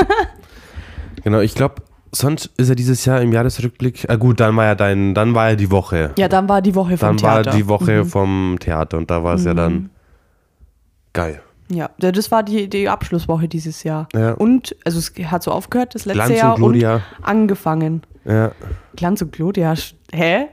genau, ich glaube, sonst ist er dieses Jahr im Jahresrückblick. Ah gut, dann war ja dein, dann war ja die Woche.
Ja, dann war die Woche vom
dann war
Theater.
die Woche vom Theater und da war es ja dann geil.
Ja, das war die, die Abschlusswoche dieses Jahr.
Ja.
Und, also es hat so aufgehört, das letzte
Glanz und
Jahr
Gloria.
und angefangen.
Ja.
Glanz und Gloria. Hä?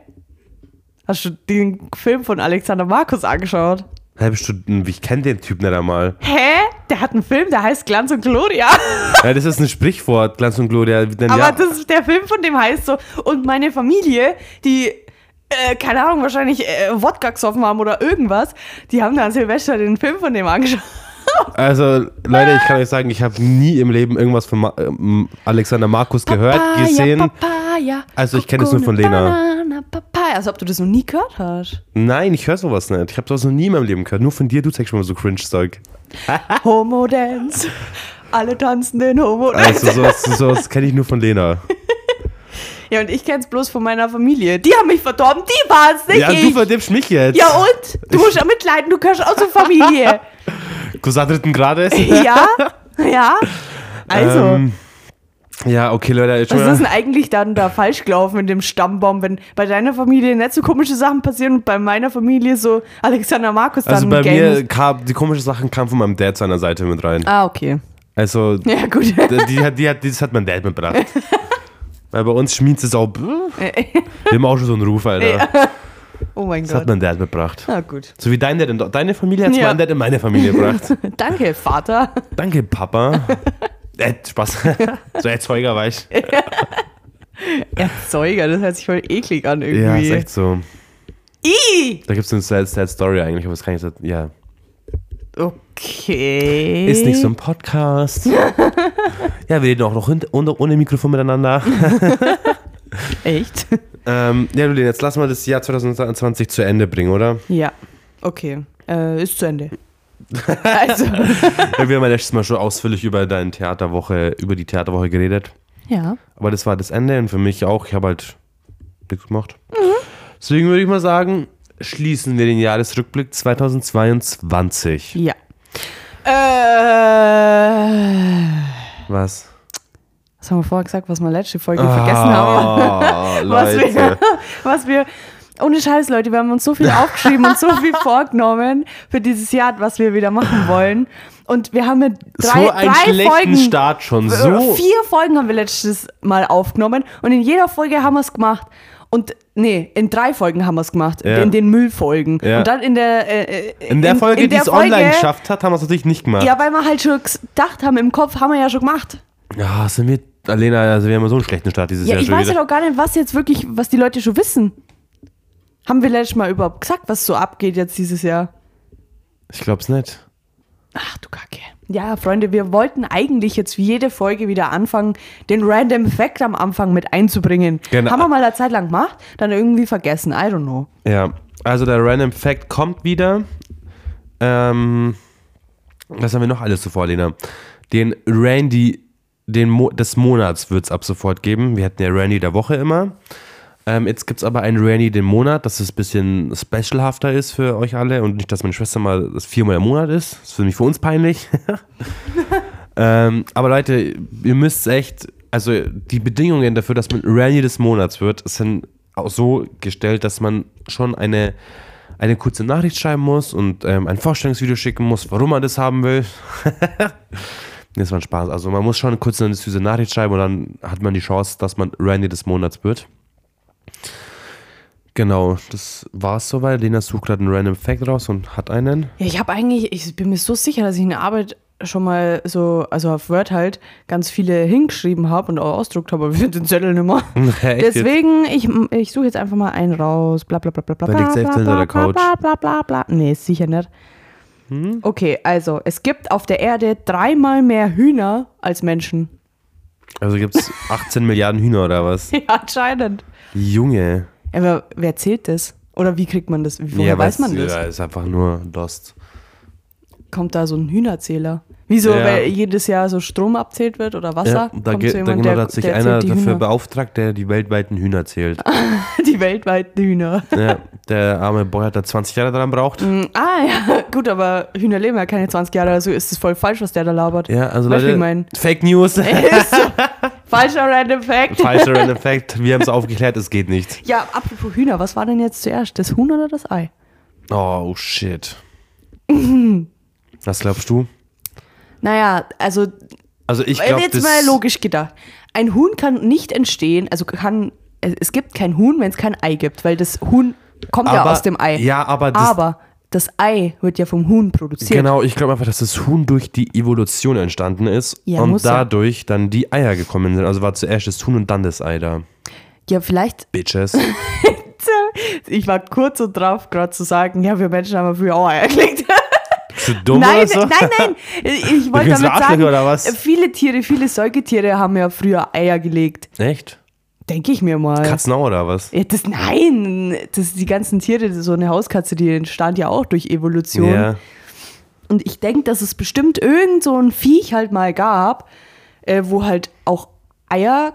Hast du den Film von Alexander Markus angeschaut?
Halbe Stunde, ich kenne den Typ nicht einmal.
Hä? Der hat einen Film, der heißt Glanz und Gloria.
Ja, das ist ein Sprichwort, Glanz und Gloria. Denn
Aber
ja,
das, der Film von dem heißt so, und meine Familie, die, äh, keine Ahnung, wahrscheinlich äh, Wodka gesoffen haben oder irgendwas, die haben dann Silvester den Film von dem angeschaut.
also Leute, ich kann euch sagen, ich habe nie im Leben irgendwas von Ma ähm, Alexander Markus gehört, gesehen.
Papaya,
Also ich kenne es nur von Lena.
Banana, Papaya. Also ob du das noch nie gehört hast.
Nein, ich höre sowas nicht. Ich habe sowas noch nie in meinem Leben gehört. Nur von dir, du zeigst schon mal so Cringe-Zeug.
Homo Dance. Alle tanzen den Homo Dance.
Also sowas, sowas kenne ich nur von Lena.
Ja, und ich kenn's bloß von meiner Familie. Die haben mich verdorben, die waren's, nicht
Ja,
ich.
du verdirbst mich jetzt.
ja und? Du musst ja mitleiden, du gehörst auch zur Familie.
Cousin dritten Grades.
ja, ja. Also,
Ähm, ja, okay, Leute.
Was ist denn eigentlich dann da falsch gelaufen mit dem Stammbaum, wenn bei deiner Familie nicht so komische Sachen passieren und bei meiner Familie so Alexander Markus dann
also bei mir kam, die komischen Sachen kamen von meinem Dad seiner Seite mit rein.
Ah, okay.
Also,
Ja, gut.
die, hat, die hat, das hat mein Dad mitgebracht. Weil bei uns schmiert es auch. Wir haben auch schon so einen Ruf, Alter.
oh mein
Das hat
Gott.
mein Dad mitgebracht.
Na gut.
So wie dein Dad. in- Deine Familie hat
Ja.
mein Dad in meine Familie gebracht.
Danke, Vater.
Danke, Papa. Äh, Spaß. so Erzeuger war ich.
Erzeuger, das hört sich voll eklig an irgendwie.
Ja, ist echt so.
I!
Da gibt es eine sad, sad Story eigentlich, aber das kann ich nicht. Ja.
Okay.
Ist nicht so ein Podcast. ja, wir reden auch noch hint- ohne, Mikrofon miteinander.
Echt?
ähm, ja, Julian, jetzt lassen wir das Jahr 2020 zu Ende bringen, oder?
Ja. Okay. Äh, ist zu Ende. Also.
Wir haben ja letztes Mal schon ausführlich über deine Theaterwoche, über die Theaterwoche geredet.
Ja.
Aber das war das Ende und für mich auch. Ich habe halt nichts gemacht. Deswegen würde ich mal sagen, schließen wir den Jahresrückblick 2022.
Ja. Äh.
Was?
Was haben wir vorher gesagt, was wir letzte Folge vergessen haben?
Oh,
Was wir, was wir. Ohne Scheiß, Leute, wir haben uns so viel aufgeschrieben und so viel vorgenommen für dieses Jahr, was wir wieder machen wollen. Und wir haben mit drei,
so einen
drei
schlechten
Folgen.
Start schon.
Äh,
So.
Vier Folgen haben wir letztes Mal aufgenommen und in jeder Folge haben wir es gemacht. Und nee, in drei Folgen haben wir es gemacht,
Ja.
in den Müllfolgen.
Ja.
Und dann in der äh, äh,
In der Folge,
in
die es online geschafft hat, haben wir es natürlich nicht gemacht.
Ja, weil wir halt schon gedacht haben, im Kopf haben wir ja schon gemacht.
Ja, sind wir, Alena, also wir haben so einen schlechten Start dieses
Ja,
Jahr
ich weiß ja
wieder.
doch gar nicht, was jetzt wirklich, was die Leute schon wissen. Haben wir letztes Mal überhaupt gesagt, was so abgeht jetzt dieses Jahr?
Ich glaub's nicht.
Ach du Kacke. Ja, Freunde, wir wollten eigentlich jetzt wie jede Folge wieder anfangen, den Random Fact am Anfang mit einzubringen.
Genau.
Haben wir mal eine Zeit lang gemacht, dann irgendwie vergessen. I don't know.
Ja, also der Random Fact kommt wieder. Ähm, was haben wir noch alles zuvor, Lena? Den Randy den Mo des Monats wird es ab sofort geben. Wir hatten ja Randy der Woche immer. Ähm, jetzt gibt es aber einen Randy den Monat, dass es ein bisschen specialhafter ist für euch alle und nicht, dass meine Schwester mal das viermal im Monat ist. Das ist für mich für uns peinlich. ähm, aber Leute, ihr müsst echt, also die Bedingungen dafür, dass man Randy des Monats wird, sind auch so gestellt, dass man schon eine, eine kurze Nachricht schreiben muss und ähm, ein Vorstellungsvideo schicken muss, warum man das haben will. das war ein Spaß. Also man muss schon kurz eine süße Nachricht schreiben und dann hat man die Chance, dass man Randy des Monats wird. Genau, das war's soweit. Lena sucht gerade einen Random Fact raus und hat einen.
Ja, ich habe eigentlich, ich bin mir so sicher, dass ich in der Arbeit schon mal so, also auf Word halt, ganz viele hingeschrieben habe und auch ausdruckt habe, aber finde den Zettel nicht mehr. Deswegen, ich, ich suche jetzt einfach mal einen raus. Bla bla bla bla bla
liegt
bla bla
hinter der
bla
Couch.
bla bla bla bla. Nee, sicher nicht.
Hm?
Okay, also es gibt auf der Erde dreimal mehr Hühner als Menschen.
Also gibt's 18 Milliarden Hühner oder was?
Ja, anscheinend.
Junge.
Aber wer zählt das? Oder wie kriegt man das? Woher weiß man das?
Ja, ist einfach nur Lost.
Kommt da so ein Hühnerzähler? Wieso,
Ja.
weil jedes Jahr so Strom abzählt wird oder Wasser?
Ja, da,
Kommt so
da,
jemand,
genau,
der-
da hat sich einer dafür
Hühner?
beauftragt, der die weltweiten Hühner zählt.
Die weltweiten Hühner.
ja, der arme Boy hat da 20 Jahre dran braucht.
Ah ja, gut, aber Hühner leben ja keine 20 Jahre, also ist es voll falsch, was der da labert.
Ja, also Leute? Fake News.
Falscher Random Fact.
Falscher Random Fact. Wir haben es aufgeklärt, es geht nicht.
Ja, apropos Hühner, was war denn jetzt zuerst? Das Huhn oder das Ei?
Oh, shit. Was glaubst du?
Naja, also
Also ich glaube,
jetzt mal logisch gedacht. Ein Huhn kann nicht entstehen, also kann, es gibt kein Huhn, wenn es kein Ei gibt, weil das Huhn kommt ja
Aber-
aus dem Ei.
ja, aber das-
aber das Ei wird ja vom Huhn produziert.
Genau, ich glaube einfach, dass das Huhn durch die Evolution entstanden ist
Ja,
und
muss ja.
dadurch dann die Eier gekommen sind. Also war zuerst das Huhn und dann das Ei da.
Ja, vielleicht,
Bitches.
ich war kurz so drauf, gerade zu sagen, ja, wir Menschen haben früher auch Eier gelegt.
Du dumm
nein,
oder so?
nein, nein, ich wollte damit sagen, viele Tiere, viele Säugetiere haben ja früher Eier gelegt.
Echt?
Denke ich mir mal.
Katzen auch oder was?
Ja, das, nein, das, die ganzen Tiere, so eine Hauskatze, die entstand ja auch durch Evolution.
Ja.
Und ich denke, dass es bestimmt irgend so ein Viech halt mal gab, äh, wo halt auch Eier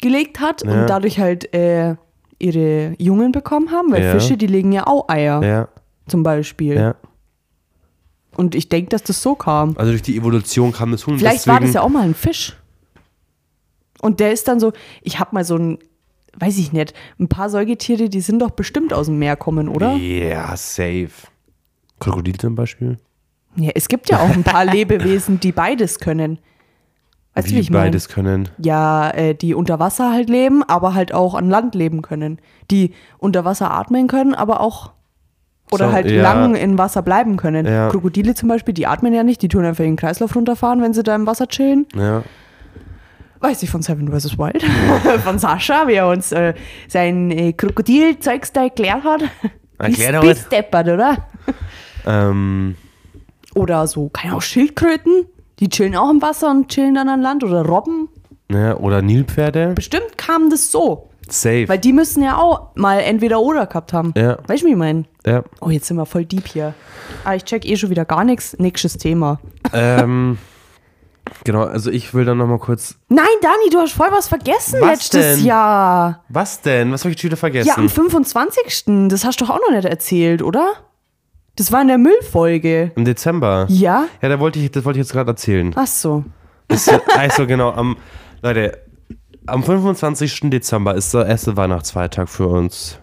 gelegt hat
Ja.
und dadurch halt äh, ihre Jungen bekommen haben, weil
Ja.
Fische, die legen ja auch Eier
Ja,
zum Beispiel.
ja.
Und ich denke, dass das so kam.
Also durch die Evolution kam das Huhn.
Vielleicht
deswegen,
war das ja auch mal ein Fisch. Und der ist dann so, ich habe mal so ein, weiß ich nicht, ein paar Säugetiere, die sind doch bestimmt aus dem Meer kommen, oder?
Ja, safe. Krokodil zum Beispiel.
Ja, es gibt ja auch ein paar Lebewesen, die beides können. Weißt du, wie
Wie
ich
beides können.
Ja, äh, die unter Wasser halt leben, aber halt auch an Land leben können. Die unter Wasser atmen können, aber auch oder
So,
halt
ja.
lang im Wasser bleiben können.
Ja.
Krokodile zum Beispiel, die atmen ja nicht, die tun einfach ihren Kreislauf runterfahren, wenn sie da im Wasser chillen.
Ja.
Weiß ich von Seven vs. Wild. von Sascha, wie er uns äh, sein äh, Krokodilzeugs da erklärt hat.
Erklärt er
Bist
uns?
deppert, oder?
Ähm,
Oder so, keine Ahnung, Schildkröten. Die chillen auch im Wasser und chillen dann an Land. Oder Robben.
ja, oder Nilpferde.
Bestimmt kam das so.
Safe.
Weil die müssen ja auch mal entweder oder gehabt haben.
Ja.
Weißt du, wie ich meine?
ja.
Oh, jetzt sind wir voll deep hier. Ah, ich check eh schon wieder gar nichts. Nächstes Thema.
ähm, genau, also ich will dann nochmal kurz.
Nein, Dani, du hast voll was vergessen
Was
letztes
denn?
Jahr.
Was denn? Was habe ich schon wieder vergessen?
Ja, am 25. Das hast du doch auch noch nicht erzählt, oder? Das war in der Müllfolge.
Im Dezember.
Ja?
Ja, da wollte ich, das wollte ich jetzt gerade erzählen.
Ach so.
Das, also genau, am, Leute, am 25. Dezember ist der erste Weihnachtsfeiertag für uns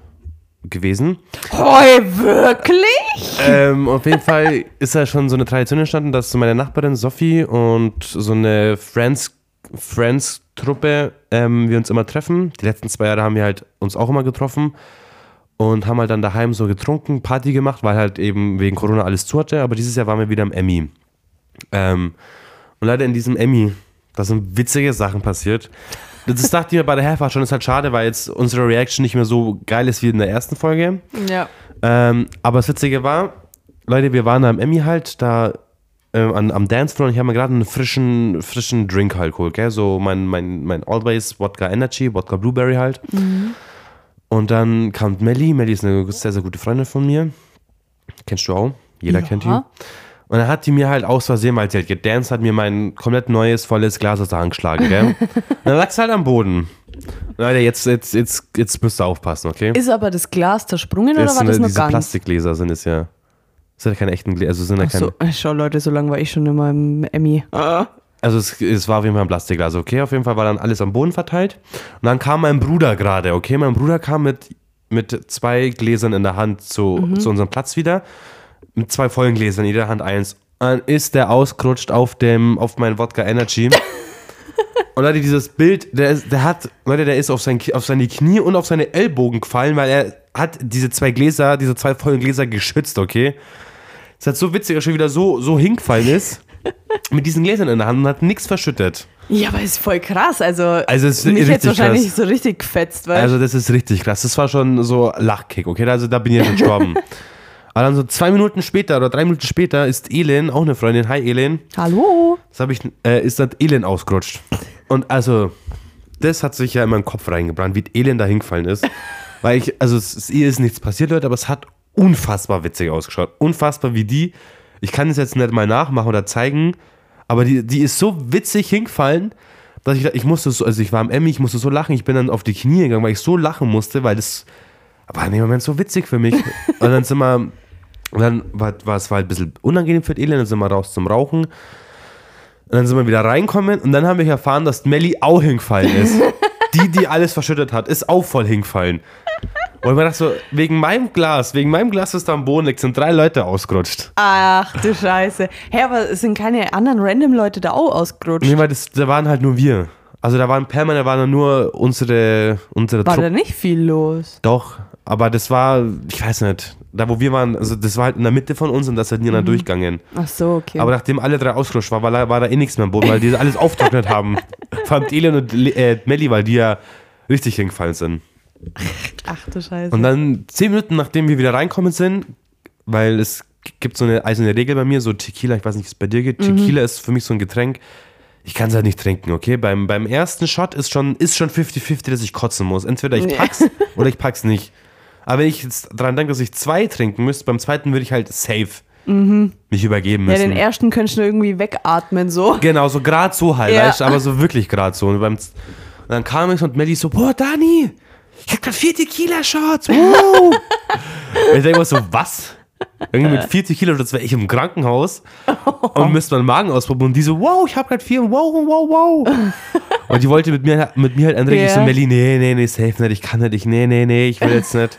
gewesen.
Hoi, wirklich?
ähm, auf jeden Fall ist da schon so eine Tradition entstanden, dass meine Nachbarin Sophie und so eine Friends, Friends-Truppe ähm, wir uns immer treffen. Die letzten zwei Jahre haben wir halt uns auch immer getroffen und haben halt dann daheim so getrunken, Party gemacht, weil halt eben wegen Corona alles zu hatte. Aber dieses Jahr waren wir wieder im Emmy. Ähm, und leider in diesem Emmy, da sind witzige Sachen passiert. Das dachte ich mir bei der Herfahrt schon, ist halt schade, weil jetzt unsere Reaction nicht mehr so geil ist wie in der ersten Folge.
Ja.
Ähm, aber das Witzige war, Leute, wir waren da im Emmy halt, da ähm, an, am Dancefloor und ich habe mir gerade einen frischen, frischen Drink halt geholt, gell? So mein, mein, mein Always Wodka Energy, Wodka Blueberry halt. Und dann kam Melly. Melly ist eine sehr, sehr gute Freundin von mir. Kennst du auch? Jeder
Ja.
kennt die. Und dann hat die mir halt aus Versehen, weil sie halt gedanced hat, mir mein komplett neues, volles Glas aus der Hand geschlagen, gell? Und dann lag es halt am Boden. Leute, jetzt, jetzt, jetzt, jetzt müsst ihr aufpassen, okay?
Ist aber das Glas zersprungen oder
Das
war
sind
das nur
diese
ganz?
Plastikgläser sind es ja. Das sind ja keine echten Gläser, also sind ja keine.
so, äh, schau Leute, so lange war ich schon immer im Emmy.
Also es, es war auf jeden Fall ein Plastikglas, okay? Auf jeden Fall war dann alles am Boden verteilt. Und dann kam mein Bruder gerade, okay? Mein Bruder kam mit, mit zwei Gläsern in der Hand zu, zu unserem Platz wieder. Mit zwei vollen Gläsern, in jeder Hand eins. Dann ist der ausgerutscht auf dem, auf mein Wodka Energy. Und Leute, dieses Bild, der, ist, der hat, Leute, der ist auf, sein, auf seine Knie und auf seine Ellbogen gefallen, weil er hat diese zwei Gläser, diese zwei vollen Gläser geschützt, okay? Es hat so witzig, dass er schon wieder so, so hingefallen ist. mit diesen Gläsern in der Hand und hat nichts verschüttet.
Ja, aber ist voll krass. Also,
Also es ist
mich jetzt wahrscheinlich
krass.
so richtig gefetzt, weil
Also das ist richtig krass. Das war schon so Lachkick, okay? Also da bin ich jetzt gestorben. Aber dann so zwei Minuten später oder drei Minuten später ist Elen, auch eine Freundin, hi Elen,
Hallo?
das habe ich, äh, ist dann Elen ausgerutscht. Und also, das hat sich ja in meinen Kopf reingebrannt, wie Elen da hingefallen ist. Weil ich, also es, es, ihr ist nichts passiert, Leute, aber es hat unfassbar witzig ausgeschaut. Unfassbar wie die. Ich kann es jetzt nicht mal nachmachen oder zeigen, aber die, die ist so witzig hingefallen, dass ich, ich musste so, also ich war am Emmy, ich musste so lachen, ich bin dann auf die Knie gegangen, weil ich so lachen musste, weil das war in dem Moment so witzig für mich. Und dann sind wir, und dann war, war es war halt ein bisschen unangenehm für Elend, dann sind wir raus zum Rauchen. Und dann sind wir wieder reinkommen und dann haben wir erfahren, dass Melly auch hingefallen ist. die, die alles verschüttet hat, ist auch voll hingefallen. Und ich mir dachte so, wegen meinem Glas, wegen meinem Glas, das da am Boden liegt, sind drei Leute ausgerutscht.
Ach du Scheiße. Hä, aber es sind keine anderen random Leute da auch ausgerutscht.
Nee, weil das, da waren halt nur wir. Also da waren permanent, da waren nur unsere, unsere
War da
Truppe.
nicht viel los?
Doch, aber das war, ich weiß nicht, da wo wir waren, also das war halt in der Mitte von uns und das hat nie einer durchgegangen.
Ach so, okay.
Aber nachdem alle drei ausgerutscht waren, war, da- war da eh nichts mehr am Boden, weil die alles auftrocknet haben. Vor allem Elend und äh, Melli, weil die ja richtig hingefallen sind.
Ach du Scheiße.
Und dann zehn Minuten nachdem wir wieder reinkommen sind, weil es gibt so eine eiserne Regel bei mir, so Tequila, ich weiß nicht, wie es bei dir geht. Tequila ist für mich so ein Getränk, ich kann es halt nicht trinken, okay? Beim, beim ersten Shot ist schon ist schon 50-50, dass ich kotzen muss. Entweder ich
Nee.
pack's oder ich pack's nicht. Aber wenn ich jetzt dran denke, dass ich zwei trinken müsste, beim zweiten würde ich halt safe mich übergeben
ja,
müssen.
den ersten könntest du irgendwie wegatmen, so.
Genau, so gerade so halt,
Ja.
weißt aber so wirklich gerade so. Und, beim, und dann kam ich und Melly so, boah, Dani, ich hab grad vier Tequila-Shots, wow. und ich denke mir so, was? Irgendwie mit vier Tequila-Shots wäre ich im Krankenhaus und müsste meinen Magen auspumpen. Und die so, wow, ich hab grad vier, wow, wow, wow. Und die wollte mit mir, mit mir halt anregen. Ich so,
Ja.
Melly, nee, nee, nee, safe nicht, ich kann nicht, ich, nee, nee, nee, ich will jetzt nicht.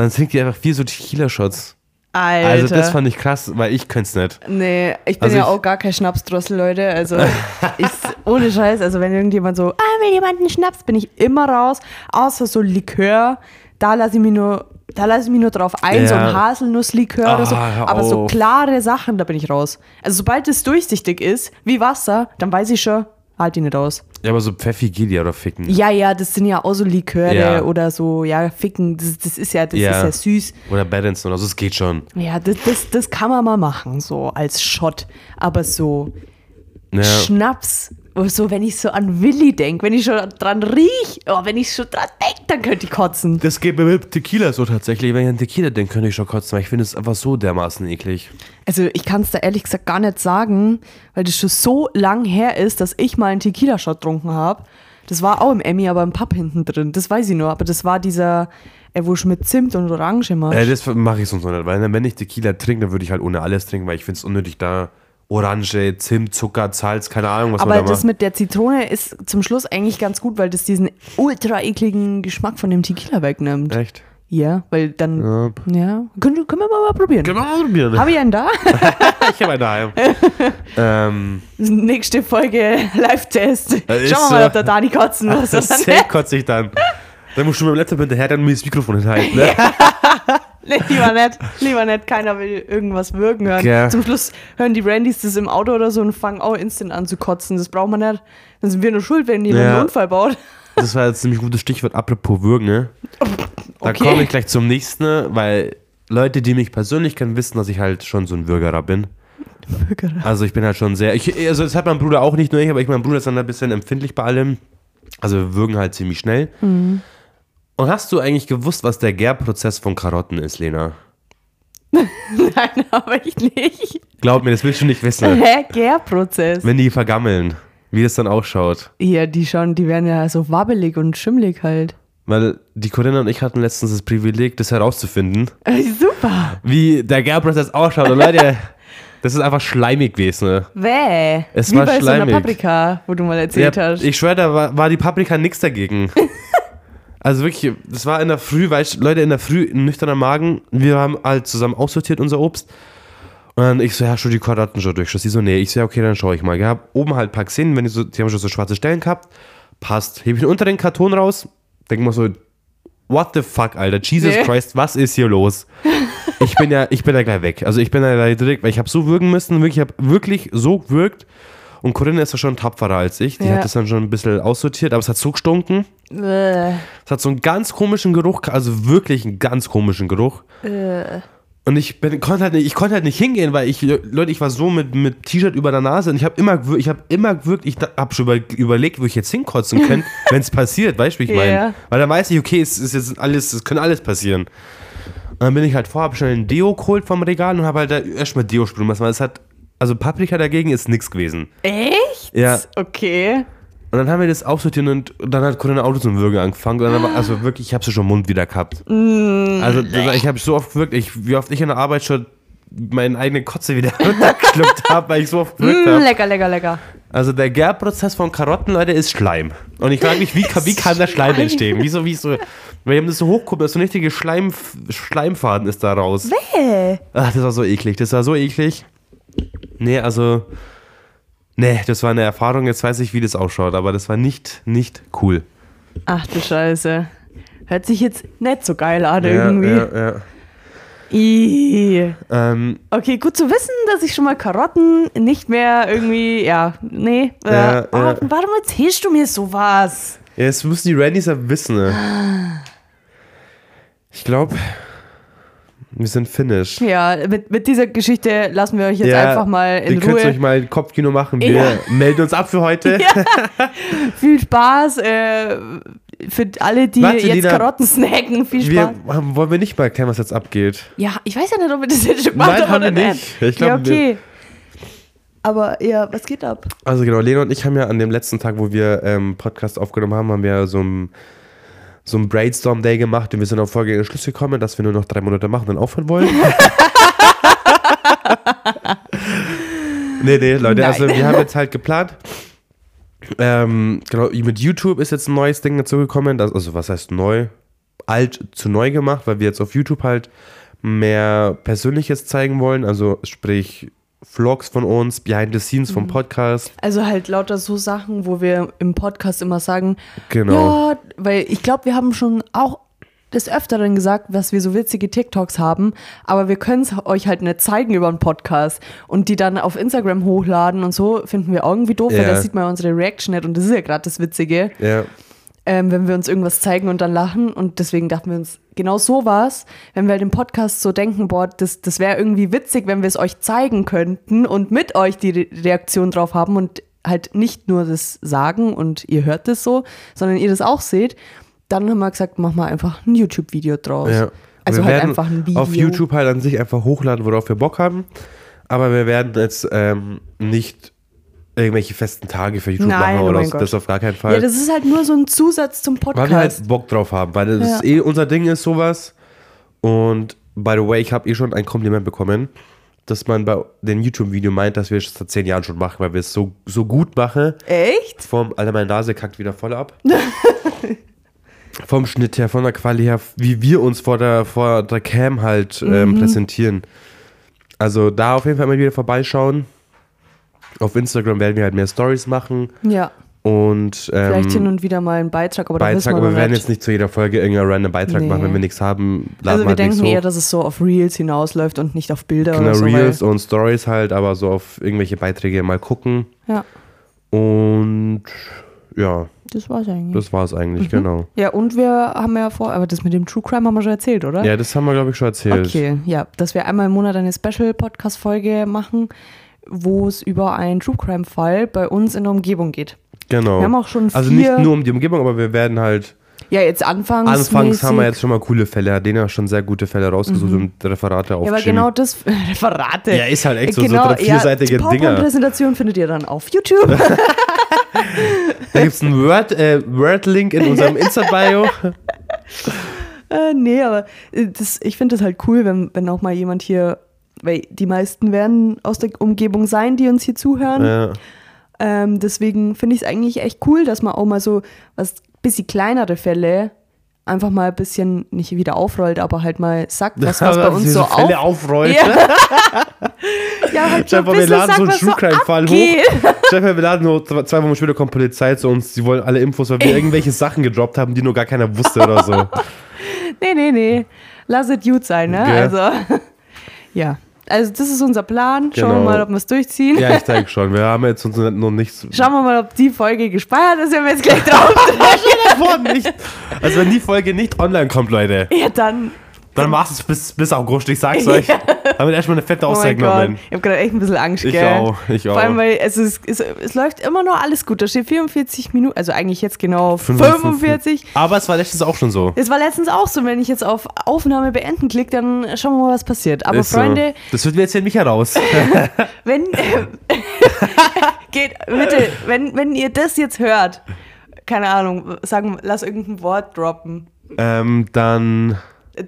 Und dann trinkt die einfach vier so Tequila-Shots.
Alter.
Also das fand ich krass, weil ich könnte es nicht.
Nee, ich bin
Also
ja
ich-
auch gar kein Schnapsdrossel, Leute. Also, ich, ohne Scheiß, also wenn irgendjemand so, ah, will jemand einen Schnaps, bin ich immer raus. Außer so Likör, da lasse ich mich nur, da lasse ich mich nur drauf ein, so
Ja.
ein Haselnusslikör oder so.
Ah,
Aber so klare Sachen, da bin ich raus. Also sobald es durchsichtig ist, wie Wasser, dann weiß ich schon, halt die nicht aus.
Ja, aber so Pfeffi geht ja oder ficken.
Ja, ja, das sind ja auch so Liköre
Ja.
oder so, ja, Ficken, das, das ist ja, das
Ja.
ist ja süß.
Oder Badminton oder so, das geht schon.
Ja, das, das, das kann man mal machen, so als Shot. Aber so
Ja.
Schnaps, so wenn ich so an Willi denke, wenn ich schon dran riech, oh, wenn ich schon dran denke, dann könnte ich kotzen.
Das geht mir mit Tequila so tatsächlich. Wenn ich an Tequila denke, könnte ich schon kotzen, weil ich finde es einfach so dermaßen eklig.
Also ich kann es da ehrlich gesagt gar nicht sagen, weil das schon so lang her ist, dass ich mal einen Tequila-Shot getrunken habe. Das war auch im Emmy, aber im Pub hinten drin. Das weiß ich nur. Aber das war dieser, äh, wo ich mit Zimt und Orange immer.
Äh, das mache ich sonst noch nicht, weil wenn ich Tequila trinke, dann würde ich halt ohne alles trinken, weil ich finde es unnötig da Orange, Zimt, Zucker, Salz, keine Ahnung, was
aber
man da
das
macht.
mit der Zitrone ist zum Schluss eigentlich ganz gut, weil das diesen ultra ekligen Geschmack von dem Tequila wegnimmt.
Echt?
Ja, weil dann,
Ja.
ja, können, können wir mal, mal probieren.
Können wir mal probieren.
Habe ich einen da?
ich habe einen daheim. ähm,
Nächste Folge Live-Test. Schauen
Äh, ist
wir mal, ob der Dani kotzen muss. nicht.
kotze ich dann. Dann musst du mit dem Laptop hinterher dann mir das Mikrofon hinhalten. Ne?
Nee, lieber nicht. Lieber nicht. Keiner will irgendwas wirken hören.
Gell.
Zum Schluss hören die Brandys das im Auto oder so und fangen auch instant an zu kotzen. Das braucht man nicht. Dann sind wir nur schuld, wenn jemand
Ja.
einen Unfall baut.
Das war jetzt ein ziemlich gutes Stichwort, apropos Würgen, ne? Da
Okay.
komme ich gleich zum nächsten, weil Leute, die mich persönlich kennen, wissen, dass ich halt schon so ein Würgerer bin. Also ich bin halt schon sehr, ich, also das hat mein Bruder auch nicht nur ich, aber ich, mein Bruder ist dann ein bisschen empfindlich bei allem. Also wir würgen halt ziemlich schnell.
Mhm.
Und hast du eigentlich gewusst, was der Gärprozess von Karotten ist, Lena?
Nein, aber ich nicht.
Glaub mir, das willst du nicht wissen.
Hä? Gärprozess.
Wenn die vergammeln, wie das dann ausschaut.
Ja, die schon, die werden ja so wabbelig und schimmelig halt.
Weil die Corinna und ich hatten letztens das Privileg, das herauszufinden,
Äh, Super.
wie der Gärprozess ausschaut. Und Leute, das ist einfach schleimig gewesen. Ne?
Wäh.
Es
Wie
war
bei so
schleimig.
einer Paprika, wo du mal erzählt
Ja,
hast.
ich schwöre, da war, war die Paprika nix dagegen. also wirklich, das war in der Früh, weil ich, Leute, in der Früh, nüchterner Magen, wir haben halt zusammen aussortiert unser Obst. Und dann ich so, ja, schon die Karotten schon durch. Sie so, nee, ich so, ja, okay, dann schaue ich mal. Ja, oben halt ein paar gesehen, wenn die so, die haben schon so schwarze Stellen gehabt. Passt. Hebe ich den unteren Karton raus, denke mal so, what the fuck, Alter? Jesus
Nee.
Christ, was ist hier los? Ich bin ja, ich bin ja gleich weg. Also ich bin ja gleich direkt, weil ich habe so wirken müssen, wirklich, ich habe wirklich so gewirkt. Und Corinna ist ja schon tapferer als ich. Die
Ja.
hat das dann schon ein bisschen aussortiert, aber es hat so gestunken.
Äh,
Es hat so einen ganz komischen Geruch, also wirklich einen ganz komischen Geruch.
äh.
Und ich bin, konnte halt nicht, ich konnte halt nicht hingehen, weil ich, Leute, ich war so mit, mit T-Shirt über der Nase und ich habe immer, ich habe immer gewirkt, ich habe schon über, überlegt, wo ich jetzt hinkotzen könnte, wenn es passiert, weißt du, wie ich meine?
Ja.
Weil dann weiß ich, okay, es ist jetzt alles, es kann alles passieren. Und dann bin ich halt vorher, hab schnell ein Deo geholt vom Regal und habe halt da erstmal Deo sprühen lassen, weil es hat, also Paprika dagegen ist nichts gewesen.
Echt?
Ja.
Okay.
Und dann haben wir das aussortiert und dann hat Corinna Auto zum Würgen angefangen. Und dann war, also wirklich, ich habe sie schon Mund wieder gehabt. Also das- ich habe so oft gewirkt, ich, wie oft ich in der Arbeit schon meine eigene Kotze wieder runtergeschluckt habe, weil ich so oft gewirkt
Mm,
habe.
lecker, lecker, lecker.
Also der Gärprozess von Karotten, Leute, ist Schleim. Und ich frage mich, wie, kann- wie kann der Schleim entstehen? Wieso, wie so, wir haben das so hochguckt, so ein richtiger Schleim, Schleimfaden ist da raus.
Äh.
Ach, das war so eklig, das war so eklig. Nee, also, nee, das war eine Erfahrung, jetzt weiß ich, wie das ausschaut, aber das war nicht, nicht cool.
Ach du Scheiße. Hört sich jetzt nicht so geil an irgendwie.
Ja, ja. Ähm,
Okay, gut zu wissen, dass ich schon mal Karotten nicht mehr irgendwie, ja, nee. Äh,
Ja,
oh,
ja.
Warum erzählst du mir sowas?
ja, jetzt müssen die Randys ja wissen. Ne? Ich glaube, wir sind Finish.
Ja, mit, mit dieser Geschichte lassen wir euch jetzt einfach mal in
ihr könnt euch
Ruhe.
mal ein Kopfkino machen. Wir
Ja.
melden uns ab für heute.
Viel Spaß äh, für alle, die
Warte,
jetzt
Lina.
Karotten snacken. Viel Spaß.
Wir, wollen wir nicht mal erklären, was jetzt abgeht?
Ja, ich weiß ja nicht, ob wir das jetzt schon gemacht
Nein,
haben
wir nicht. Ich glaub,
ja, okay. Aber ja, was geht ab?
Also genau, Lena und ich haben ja an dem letzten Tag, wo wir ähm, Podcast aufgenommen haben, haben wir so ein so ein Brainstorm-Day gemacht und wir sind auf folgenden Schluss gekommen, dass wir nur noch drei Monate machen und aufhören wollen. nee, nee, Leute, also
Nein.
wir haben jetzt halt geplant. Ähm, genau, mit YouTube ist jetzt ein neues Ding dazugekommen. Das, also was heißt neu? Alt zu neu gemacht, weil wir jetzt auf YouTube halt mehr Persönliches zeigen wollen. Also sprich Vlogs von uns, Behind the Scenes
Mhm.
vom Podcast.
Also halt lauter so Sachen, wo wir im Podcast immer sagen,
Genau.
ja, weil ich glaube, wir haben schon auch des Öfteren gesagt, dass wir so witzige TikToks haben, aber wir können es euch halt nicht zeigen über einen Podcast und die dann auf Instagram hochladen und so finden wir irgendwie doof, weil
Ja.
da sieht man unsere Reaction nicht und das ist ja gerade das Witzige,
Ja.
Ähm, wenn wir uns irgendwas zeigen und dann lachen und deswegen dachten wir uns, genau so war's, wenn wir halt im Podcast so denken, boah, das, das wäre irgendwie witzig, wenn wir es euch zeigen könnten und mit euch die Re Reaktion drauf haben und halt nicht nur das sagen und ihr hört es so, sondern ihr das auch seht, dann haben wir gesagt, mach mal einfach ein YouTube-Video draus.
Ja.
Also
wir
halt einfach ein Video.
Auf YouTube halt an sich einfach hochladen, worauf wir Bock haben. Aber wir werden jetzt ähm, nicht irgendwelche festen Tage für YouTube
Nein,
machen
oh
oder
mein
so. Das auf gar keinen Fall.
Ja, das ist halt nur so ein Zusatz zum
weil wir
Podcast.
halt Bock drauf haben, weil das
Ja.
ist eh unser Ding ist sowas. Und by the way, ich habe eh schon ein Kompliment bekommen, dass man bei dem YouTube-Video meint, dass wir es seit zehn Jahren schon machen, weil wir es so, so gut machen.
Echt?
Vom, Alter, meine Nase kackt wieder voll ab. Vom Schnitt her, von der Quali her, wie wir uns vor der, vor der Cam halt ähm, präsentieren. Also da auf jeden Fall mal wieder vorbeischauen. Auf Instagram werden wir halt mehr Stories machen
Ja.
und ähm,
Vielleicht hin und wieder mal einen Beitrag, aber
Beitrag,
wir
aber wir werden jetzt nicht zu jeder Folge irgendeinen random Beitrag
Nee.
machen, wenn wir nichts haben. laden
Also wir
halt
denken eher, dass es so auf Reels hinausläuft und nicht auf Bilder
Genau,
oder so.
Reels und Stories halt, aber so auf irgendwelche Beiträge mal gucken.
Ja,
Und ja,
das war's eigentlich.
das war es eigentlich,
Mhm.
genau.
ja, und wir haben ja vor, aber das mit dem True Crime haben wir schon erzählt, oder?
Ja, das haben wir, glaube ich, schon erzählt.
Okay, ja, dass wir einmal im Monat eine Special-Podcast-Folge machen, wo es über einen True Crime-Fall bei uns in der Umgebung geht.
Genau.
Wir haben auch schon
also nicht nur um die Umgebung, aber wir werden halt.
ja, jetzt anfangs.
Anfangs haben wir jetzt schon mal coole Fälle. Hat ja schon sehr gute Fälle rausgesucht und Referate
Mhm. Ja, aber
aufgeschrieben.
genau das, Referate.
Ja, ist halt echt so- so
genau,
drei- vierseitige
ja, die
Dinger.
PowerPoint-Präsentation findet ihr dann auf YouTube.
Da gibt es einen Word, äh, Word-Link in unserem Insta-Bio.
Äh, nee, aber äh, das, ich finde das halt cool, wenn, wenn auch mal jemand hier, weil die meisten werden aus der Umgebung sein, die uns hier zuhören.
ja.
Ähm, deswegen finde ich es eigentlich echt cool, dass man auch mal so was bisschen kleinere Fälle einfach mal ein bisschen nicht wieder aufrollt, aber halt mal sagt, was, was bei uns so
Fälle
auf.
aufrollt.
Ja. Ja, halt
vor, wir laden so einen True Crime Fall hoch.
abgeht.
Dir vor, wir laden nur zwei Wochen später kommt Polizei zu uns, die wollen alle Infos, weil wir irgendwelche Sachen gedroppt haben, die nur gar keiner wusste oder so.
Nee, nee, nee. Lass es gut sein, ne?
Gell?
Also, ja. Also, das ist unser Plan. Schauen wir
Genau.
mal, ob wir es durchziehen.
Ja, ich denke schon. Wir haben jetzt uns noch nichts.
Schauen wir mal, ob die Folge gespeichert ist, wenn wir jetzt gleich drauf
nicht. Also wenn die Folge nicht online kommt, Leute,
Ja, dann.
dann machst du es bis, bis August, ich sag's euch. Wird erstmal eine fette
Oh
Aussage
Gott.
genommen.
Ich habe gerade echt ein bisschen Angst,
Ich
gell?
auch, ich
Vor allem,
auch.
weil es, ist, es, es läuft immer noch alles gut. Da steht 44 Minuten, also eigentlich jetzt genau
55.
45.
Aber es war letztens auch schon so.
Es war letztens auch so, wenn ich jetzt auf Aufnahme beenden klicke, dann schauen wir mal, was passiert. Aber
Ist
Freunde,
So. Das wird mir jetzt hier nicht heraus.
wenn geht bitte, wenn, wenn ihr das jetzt hört, keine Ahnung, sagen, lass irgendein Wort droppen,
ähm, dann.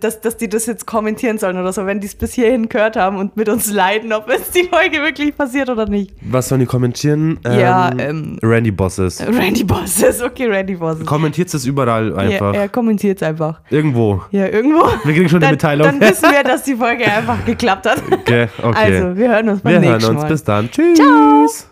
Dass, dass die das jetzt kommentieren sollen oder so, wenn die es bis hierhin gehört haben und mit uns leiden, ob es die Folge wirklich passiert oder nicht.
Was sollen die kommentieren?
Ja, ähm,
Randy Bosses.
Randy Bosses, okay, Randy Bosses.
Kommentiert es überall einfach.
Ja, er kommentiert es einfach.
Irgendwo.
Ja, irgendwo.
Wir kriegen schon eine
Dann,
Mitteilung.
dann wissen wir, dass die Folge einfach geklappt hat.
Okay, okay.
Also, wir hören uns beim
wir
nächsten
hören uns.
Mal.
Bis dann. Tschüss.